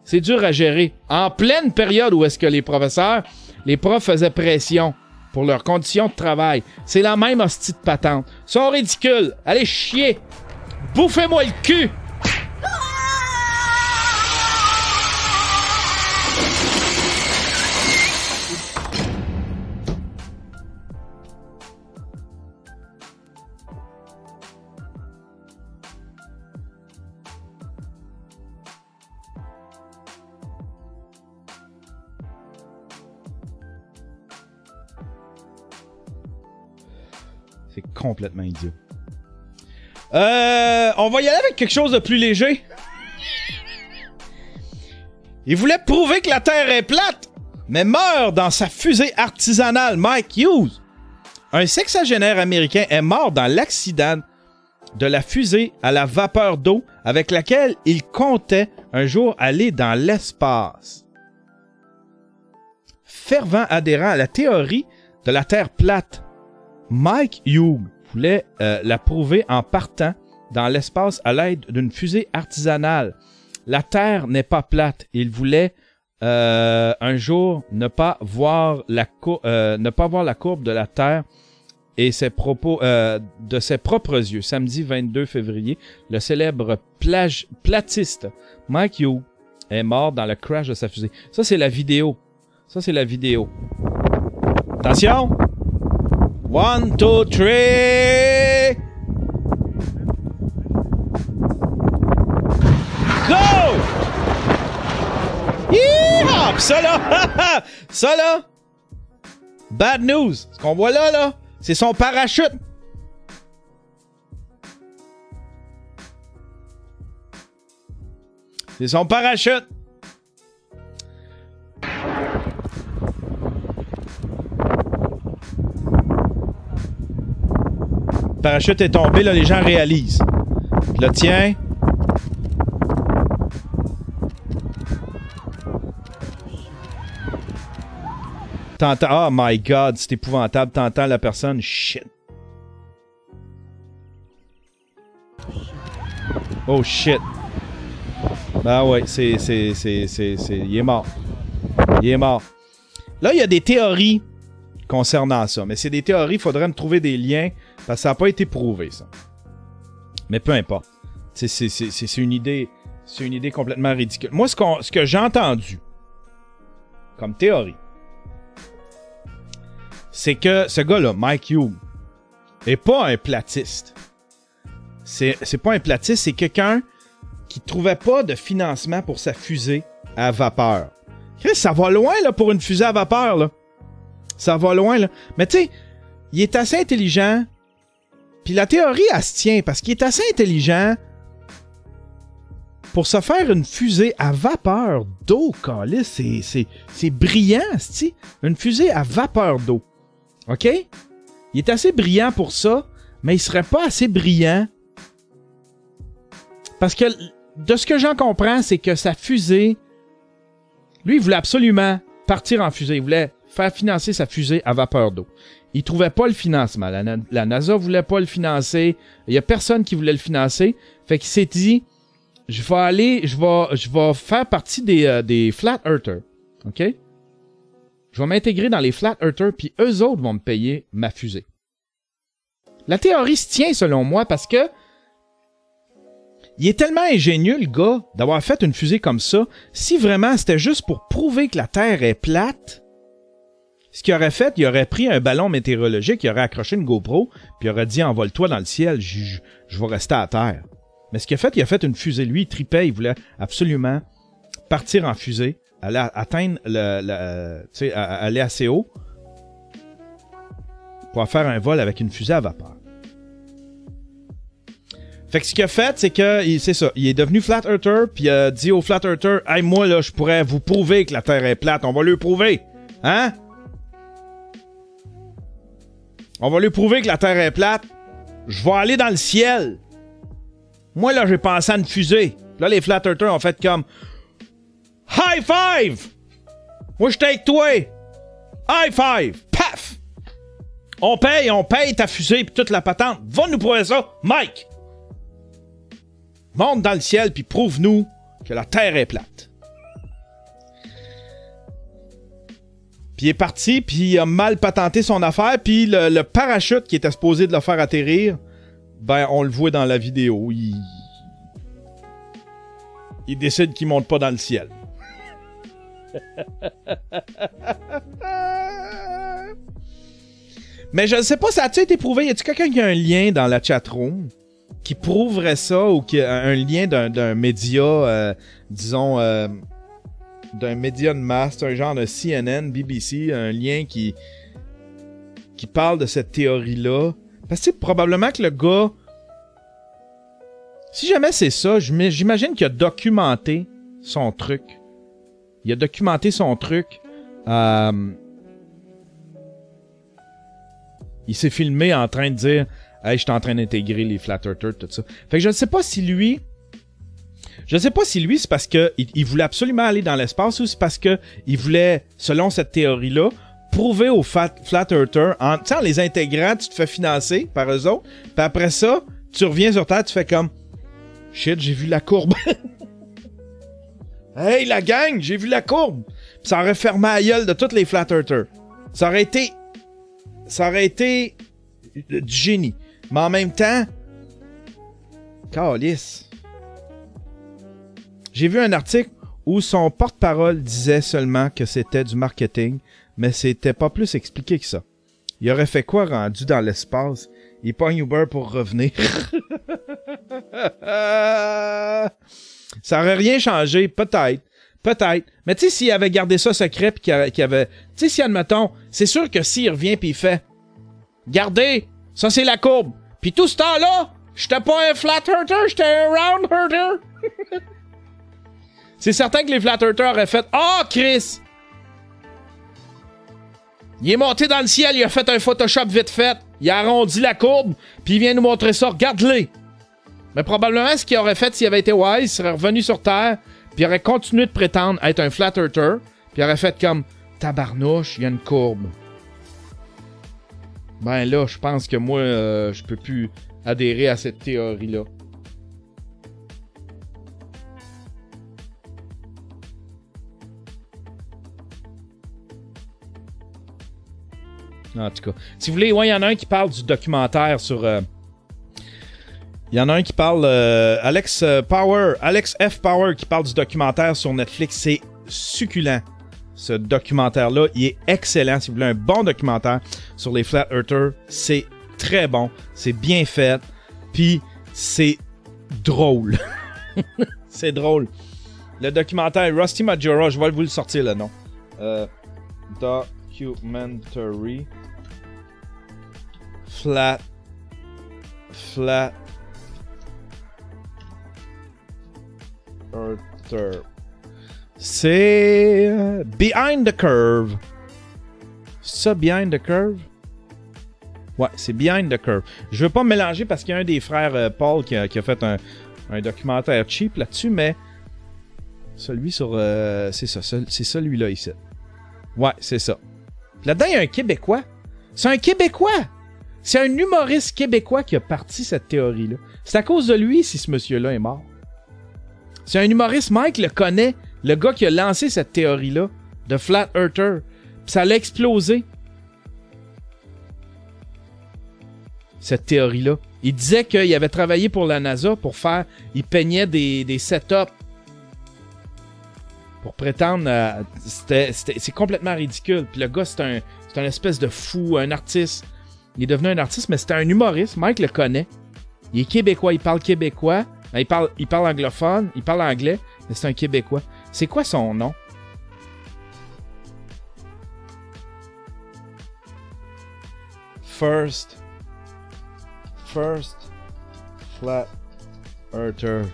C'est dur à gérer. En pleine période où est-ce que les professeurs, les profs faisaient pression pour leurs conditions de travail. C'est la même hostie de patente. Ils sont ridicules. Allez chier. Bouffez-moi le cul. Complètement idiot. Euh, on va y aller avec quelque chose de plus léger. Il voulait prouver que la Terre est plate, mais meurt dans sa fusée artisanale Mike Hughes. Un sexagénaire américain est mort dans l'accident de la fusée à la vapeur d'eau avec laquelle il comptait un jour aller dans l'espace. Fervent adhérent à la théorie de la Terre plate, Mike Hughes voulait euh, la prouver en partant dans l'espace à l'aide d'une fusée artisanale. La Terre n'est pas plate. Il voulait euh, un jour ne pas voir la euh, ne pas voir la courbe de la Terre et ses propos euh, de ses propres yeux. Samedi 22 février, le célèbre plage, platiste Mike Hughes est mort dans le crash de sa fusée. Ça c'est la vidéo. Ça c'est la vidéo. Attention. One, two, three. Go! Ça là, ça là, bad news. Ce qu'on voit là, là, c'est son parachute. C'est son parachute. Parachute est tombé, là, les gens réalisent. Le tiens. t'entends. Oh my god, c'est épouvantable. T'entends la personne. Shit. Oh shit. Ben ouais, c'est, c'est- Il est mort. Il est mort. Là, il y a des théories concernant ça. Mais c'est des théories, il faudrait me trouver des liens. Parce que ça n'a pas été prouvé, ça. Mais peu importe. C'est, une idée. C'est une idée complètement ridicule. Moi, ce, qu'on- ce que j'ai entendu comme théorie, c'est que ce gars-là, Mike Hughes, est pas un platiste. C'est, c'est pas un platiste, c'est quelqu'un qui trouvait pas de financement pour sa fusée à vapeur. Ça va loin là, pour une fusée à vapeur. Là. Ça va loin. Là. Mais tu sais, il est assez intelligent. Puis la théorie, elle se tient parce qu'il est assez intelligent pour se faire une fusée à vapeur d'eau, Calis. C'est, brillant, c'ti. Une fusée à vapeur d'eau. OK? Il est assez brillant pour ça, mais il serait pas assez brillant. Parce que de ce que j'en comprends, c'est que sa fusée. Lui, il voulait absolument partir en fusée. Il voulait faire financer sa fusée à vapeur d'eau. Il trouvait pas le financement. La, la NASA voulait pas le financer. Il y a personne qui voulait le financer. Fait qu'il s'est dit je vais aller, je vais, je vais faire partie des, euh, des Flat Earthers. OK? Je vais m'intégrer dans les Flat Earthers, puis eux autres vont me payer ma fusée. La théorie se tient selon moi parce que il est tellement ingénieux, le gars, d'avoir fait une fusée comme ça. Si vraiment c'était juste pour prouver que la Terre est plate, ce qu'il aurait fait, il aurait pris un ballon météorologique, il aurait accroché une GoPro, puis il aurait dit envole-toi dans le ciel, je, je- vais rester à terre. Mais ce qu'il a fait, il a fait une fusée. Lui, il tripait, il voulait absolument partir en fusée, aller atteindre le, le- aller assez haut pour faire un vol avec une fusée à vapeur. Fait que ce qu'il a fait, c'est que, c'est ça, il est devenu Flat Earther, puis il a dit au Flat Earther, hey, moi, là, je pourrais vous prouver que la Terre est plate, on va lui prouver. Hein? On va lui prouver que la Terre est plate. Je vais aller dans le ciel. Moi, là, j'ai pensé à une fusée. Là, les Flat Earthers ont fait comme High five! Moi, je avec toi! High five! Paf! On paye, on paye ta fusée puis toute la patente. Va nous prouver ça, Mike! Monte dans le ciel puis prouve-nous que la Terre est plate. Il est parti, puis il a mal patenté son affaire, puis le, parachute qui était supposé de le faire atterrir, ben on le voit dans la vidéo, il, décide qu'il monte pas dans le ciel. Mais je ne sais pas, ça a-tu été prouvé? Y a-tu quelqu'un qui a un lien dans la chatroom qui prouverait ça ou qui a un lien d'un, d'un média, euh, disons, euh, d'un média de masse, un genre de CNN, BBC, un lien qui, qui parle de cette théorie-là? Parce que probablement que le gars, si jamais c'est ça, j'im- j'imagine qu'il a documenté son truc. Il a documenté son truc. euh, il s'est filmé en train de dire Hey, je suis en train d'intégrer les Flat Earthers, tout ça. Fait que je ne sais pas si lui. Je sais pas si lui, c'est parce qu'il il voulait absolument aller dans l'espace ou c'est parce que il voulait, selon cette théorie-là, prouver aux Flat, Earthers, en, en les intégrant, tu te fais financer par eux autres. Puis après ça, tu reviens sur Terre, tu fais comme Shit, j'ai vu la courbe. hey, la gang, j'ai vu la courbe. Ça aurait fermé la gueule de toutes les Flat Earthers. Ça aurait été. Ça aurait été du génie. Mais en même temps. Calice. J'ai vu un article où son porte-parole disait seulement que c'était du marketing, mais c'était pas plus expliqué que ça. Il aurait fait quoi rendu dans l'espace? Il pogne Uber pour revenir. ça aurait rien changé, peut-être. Peut-être. Mais tu sais, s'il avait gardé ça secret pis qu'il avait. avait- Tu sais, si admettons, c'est sûr que s'il revient pis il fait. Gardez, ça c'est la courbe. Puis tout ce temps-là, j'étais pas un flat earther, j'étais un round earther. c'est certain que les flat earthers auraient fait Ah, Chris! Il est monté dans le ciel, il a fait un Photoshop vite fait, il a arrondi la courbe, puis il vient nous montrer ça, regarde-les! Mais probablement, ce qu'il aurait fait s'il avait été wise, il serait revenu sur Terre, puis il aurait continué de prétendre être un flat earther, puis il aurait fait comme tabarnouche, il y a une courbe. Ben là, je pense que moi, euh, je peux plus adhérer à cette théorie-là. En tout cas. Si vous voulez, il y en a un qui parle du documentaire sur. euh, Il y en a un qui parle. euh, Alex euh, Power. Alex F. Power qui parle du documentaire sur Netflix. C'est succulent. Ce documentaire-là, il est excellent. Si vous voulez un bon documentaire sur les Flat Earthers, c'est très bon. C'est bien fait. Puis, c'est drôle. c'est drôle. Le documentaire Rusty Majora, je vais vous le sortir le nom. Documentary Flat Flat Earther. C'est Behind the Curve. Ça, Behind the Curve? Ouais, c'est Behind the Curve. Je veux pas me mélanger parce qu'il y a un des frères euh, Paul qui a, qui a fait un, un documentaire cheap là-dessus, mais celui sur. euh, c'est ça, ce- c'est celui-là ici. Ouais, c'est ça. Là-dedans, il y a un Québécois. C'est un Québécois! C'est un humoriste québécois qui a parti cette théorie-là. C'est à cause de lui si ce monsieur-là est mort. C'est un humoriste, Mike le connaît, le gars qui a lancé cette théorie-là de Flat Earther. Puis ça l'a explosé. Cette théorie-là. Il disait qu'il avait travaillé pour la NASA pour faire. Il peignait des, des setups pour prétendre. c'était- c'est complètement ridicule. Puis le gars, c'est un, c'est un espèce de fou, un artiste. Il est devenu un artiste, mais c'était un humoriste. Mike le connaît. Il est québécois, il parle québécois. Ben, Il parle, il parle anglophone, il parle anglais, mais c'est un québécois. C'est quoi son nom? First. First. Flat Earther.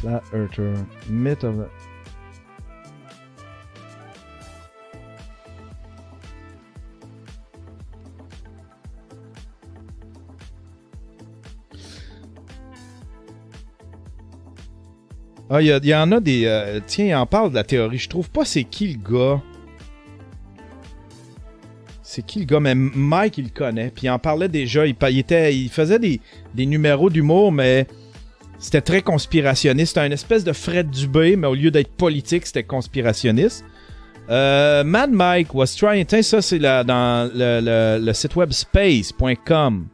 Flat Earther. Myth of. Ah, il y, en a des. euh, tiens, il en parle de la théorie. Je trouve pas c'est qui le gars. C'est qui le gars? Mais Mike, il le connaît. Puis il en parlait déjà. Il, il faisait des, des numéros d'humour, mais c'était très conspirationniste. C'était une espèce de Fred Dubé, mais au lieu d'être politique, c'était conspirationniste. Euh, Mad Mike was trying. Tiens, ça, c'est dans le, le- le site web space.com.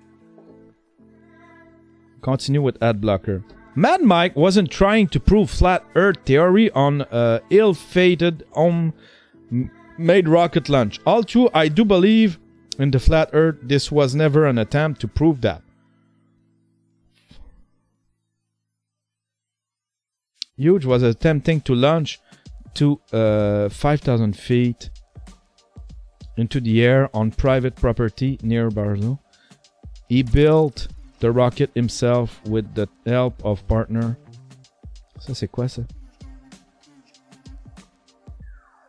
Continue with ad blocker. Mad Mike wasn't trying to prove flat Earth theory on uh, ill-fated home-made rocket launch. All true, I do believe in the flat Earth. This was never an attempt to prove that. Huge was attempting to launch to uh, 5,000 feet into the air on private property near Barlow. He built the rocket himself with the help of partner. Ça, c'est quoi ça?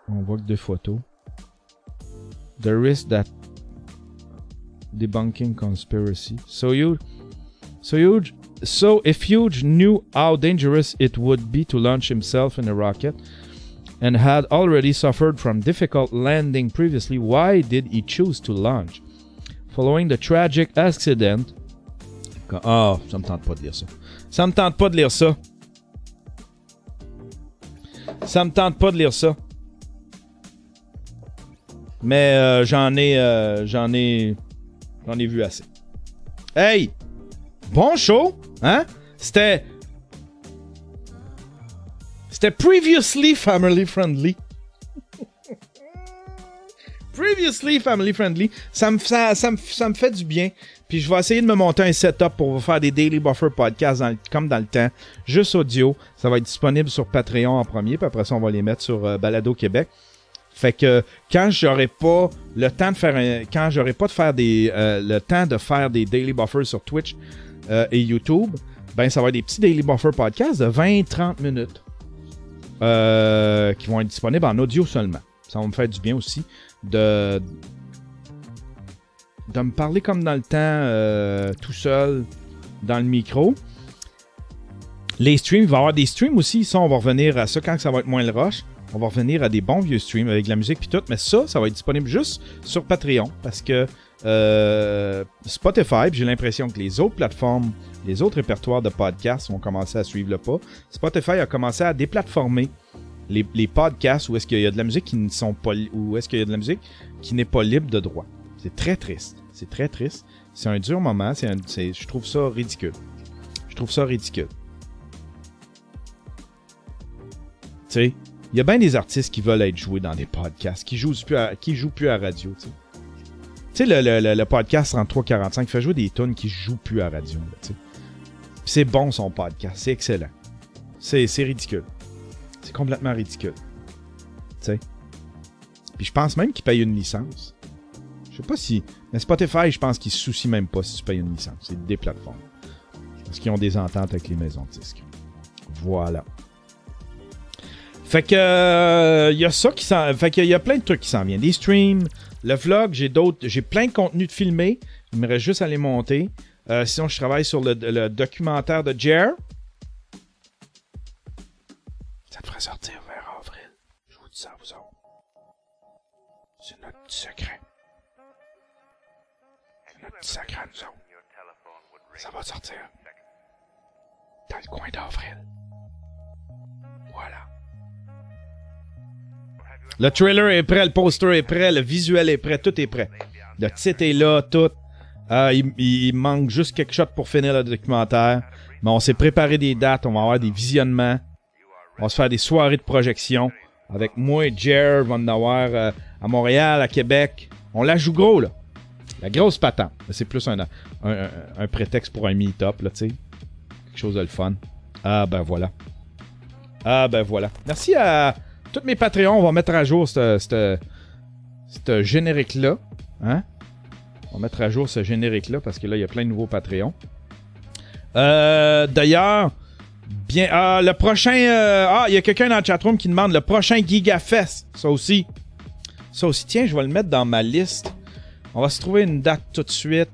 On voit que deux photos. The risk that debunking conspiracy. So huge. So huge. So if Huge knew how dangerous it would be to launch himself in a rocket and had already suffered from difficult landing previously, why did he choose to launch? Following the tragic accident, Ah, ça me tente pas de lire ça. Ça me tente pas de lire ça. Ça me tente pas de lire ça. Mais euh, j'en ai, euh, j'en ai, j'en ai vu assez. Hey, bon show, hein? C'était, c'était previously family friendly. previously family friendly. Ça me, ça me, ça me fait du bien. Puis je vais essayer de me monter un setup pour vous faire des Daily Buffer podcasts comme dans le temps. Juste audio. Ça va être disponible sur Patreon en premier. Puis après ça, on va les mettre sur euh, Balado Québec. Fait que quand j'aurai pas le temps de faire un, quand j'aurai pas de faire des euh, le temps de faire des daily buffers sur Twitch euh, et YouTube, ben ça va être des petits daily buffer podcasts de 20-30 minutes qui vont être disponibles en audio seulement. Ça va me faire du bien aussi de de me parler comme dans le temps euh, tout seul dans le micro. Les streams, il va y avoir des streams aussi. Ça, on va revenir à ça quand ça va être moins le rush. On va revenir à des bons vieux streams avec de la musique puis tout, mais ça, ça va être disponible juste sur Patreon parce que euh, Spotify, j'ai l'impression que les autres plateformes, les autres répertoires de podcasts vont commencer à suivre le pas. Spotify a commencé à déplatformer les, les podcasts où est-ce qu'il y a de la musique qui ne sont pas où est-ce qu'il y a de la musique qui n'est pas libre de droit. C'est très triste. C'est très triste. C'est un dur moment. C'est un- c'est- je trouve ça ridicule. Je trouve ça ridicule. Tu sais, il y a bien des artistes qui veulent être joués dans des podcasts, qui jouent plus à, qui jouent plus à radio, tu sais. Le, le, le, podcast 3345 fait jouer des tunes qui jouent plus à radio, là, c'est bon son podcast, c'est excellent. C'est, c'est ridicule. C'est complètement ridicule. Tu sais. Puis je pense même qu'il paye une licence. Je sais pas si. Mais Spotify, je pense qu'ils se soucient même pas si tu payes une licence. C'est des plateformes. Parce qu'ils ont des ententes avec les maisons de disques. Voilà. Fait que euh, il y a ça qui s'en fait qu'il y a plein de trucs qui s'en viennent, des streams, le vlog, j'ai d'autres, j'ai plein de contenu de filmer, il me reste juste à les monter. Euh, sinon je travaille sur le, documentaire de Jer. Ça devrait sortir vers avril. Je vous dis ça vous autres. C'est notre secret. À nous autres. Ça va sortir. Dans le coin d'avril. Voilà. Le trailer est prêt, le poster est prêt, le visuel est prêt, tout est prêt. Le titre est là, tout. Euh, il, manque juste quelque chose pour finir le documentaire. Mais on s'est préparé des dates, on va avoir des visionnements. On va se faire des soirées de projection. Avec moi et Jer, on va avoir euh, à Montréal, à Québec. On la joue gros, là. La grosse patente. C'est plus un, prétexte pour un meet-up, là, tu sais. Quelque chose de le fun. Ah, ben voilà. Ah, ben voilà. Merci à tous mes Patreons. On va mettre à jour ce générique-là. Hein? On va mettre à jour ce générique-là parce que là, il y a plein de nouveaux Patreons. Euh, D'ailleurs, bien, ah, le prochain. euh, ah, il y a quelqu'un dans le chatroom qui demande le prochain GigaFest. Ça aussi. Ça aussi. Tiens, je vais le mettre dans ma liste. On va se trouver une date tout de suite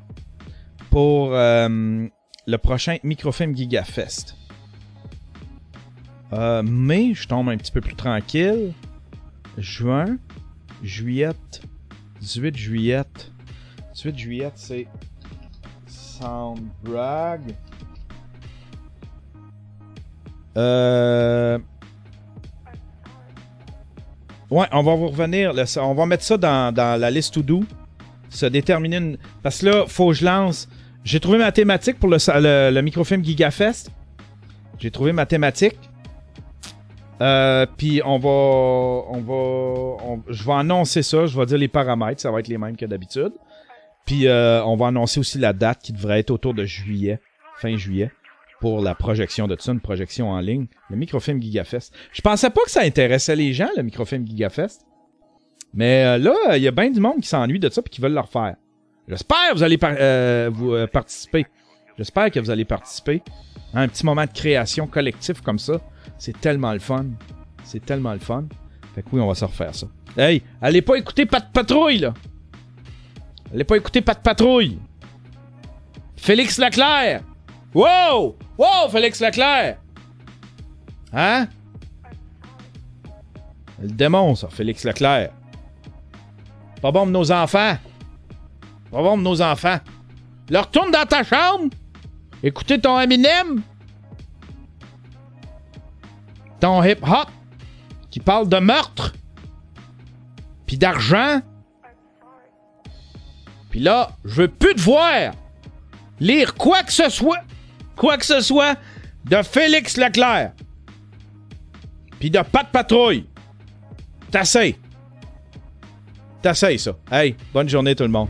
pour euh, le prochain Microfilm GigaFest. Euh, mai, je tombe un petit peu plus tranquille. Juin, juillet, 18 juillet. 18 juillet, c'est Soundbrag. Euh... Ouais, on va vous revenir. on va mettre ça dans, dans la liste to do. Se déterminer une... Parce que là, faut que je lance. J'ai trouvé ma thématique pour le, microfilm GigaFest. J'ai trouvé ma thématique. Euh, puis on va, on va, je vais annoncer ça. Je vais dire les paramètres, ça va être les mêmes que d'habitude. Puis euh, on va annoncer aussi la date qui devrait être autour de juillet, fin juillet, pour la projection de une projection en ligne, le microfilm GigaFest. Je pensais pas que ça intéressait les gens, le microfilm GigaFest. Mais euh, là, il y a bien du monde qui s'ennuie de ça et qui veulent le refaire. J'espère que vous allez euh, vous euh, participer. J'espère que vous allez participer. Un petit moment de création collectif comme ça. C'est tellement le fun. C'est tellement le fun. Fait que oui, on va se refaire ça. Hey, allez pas écouter Pat Patrouille, là. Allez pas écouter Pat Patrouille. Félix Leclerc. Wow! Wow, Félix Leclerc. Hein? Le démon, ça, Félix Leclerc. Pas bon pour nos enfants. Pas bon pour nos enfants. Leur retourne dans ta chambre. Écoutez ton Eminem. Ton hip-hop. Qui parle de meurtre. Puis d'argent. Puis là, je veux plus te voir lire quoi que ce soit. Quoi que ce soit de Félix Leclerc. Puis de Pat Patrouille. T'essayes. T'essayes ça. Hey, bonne journée tout le monde.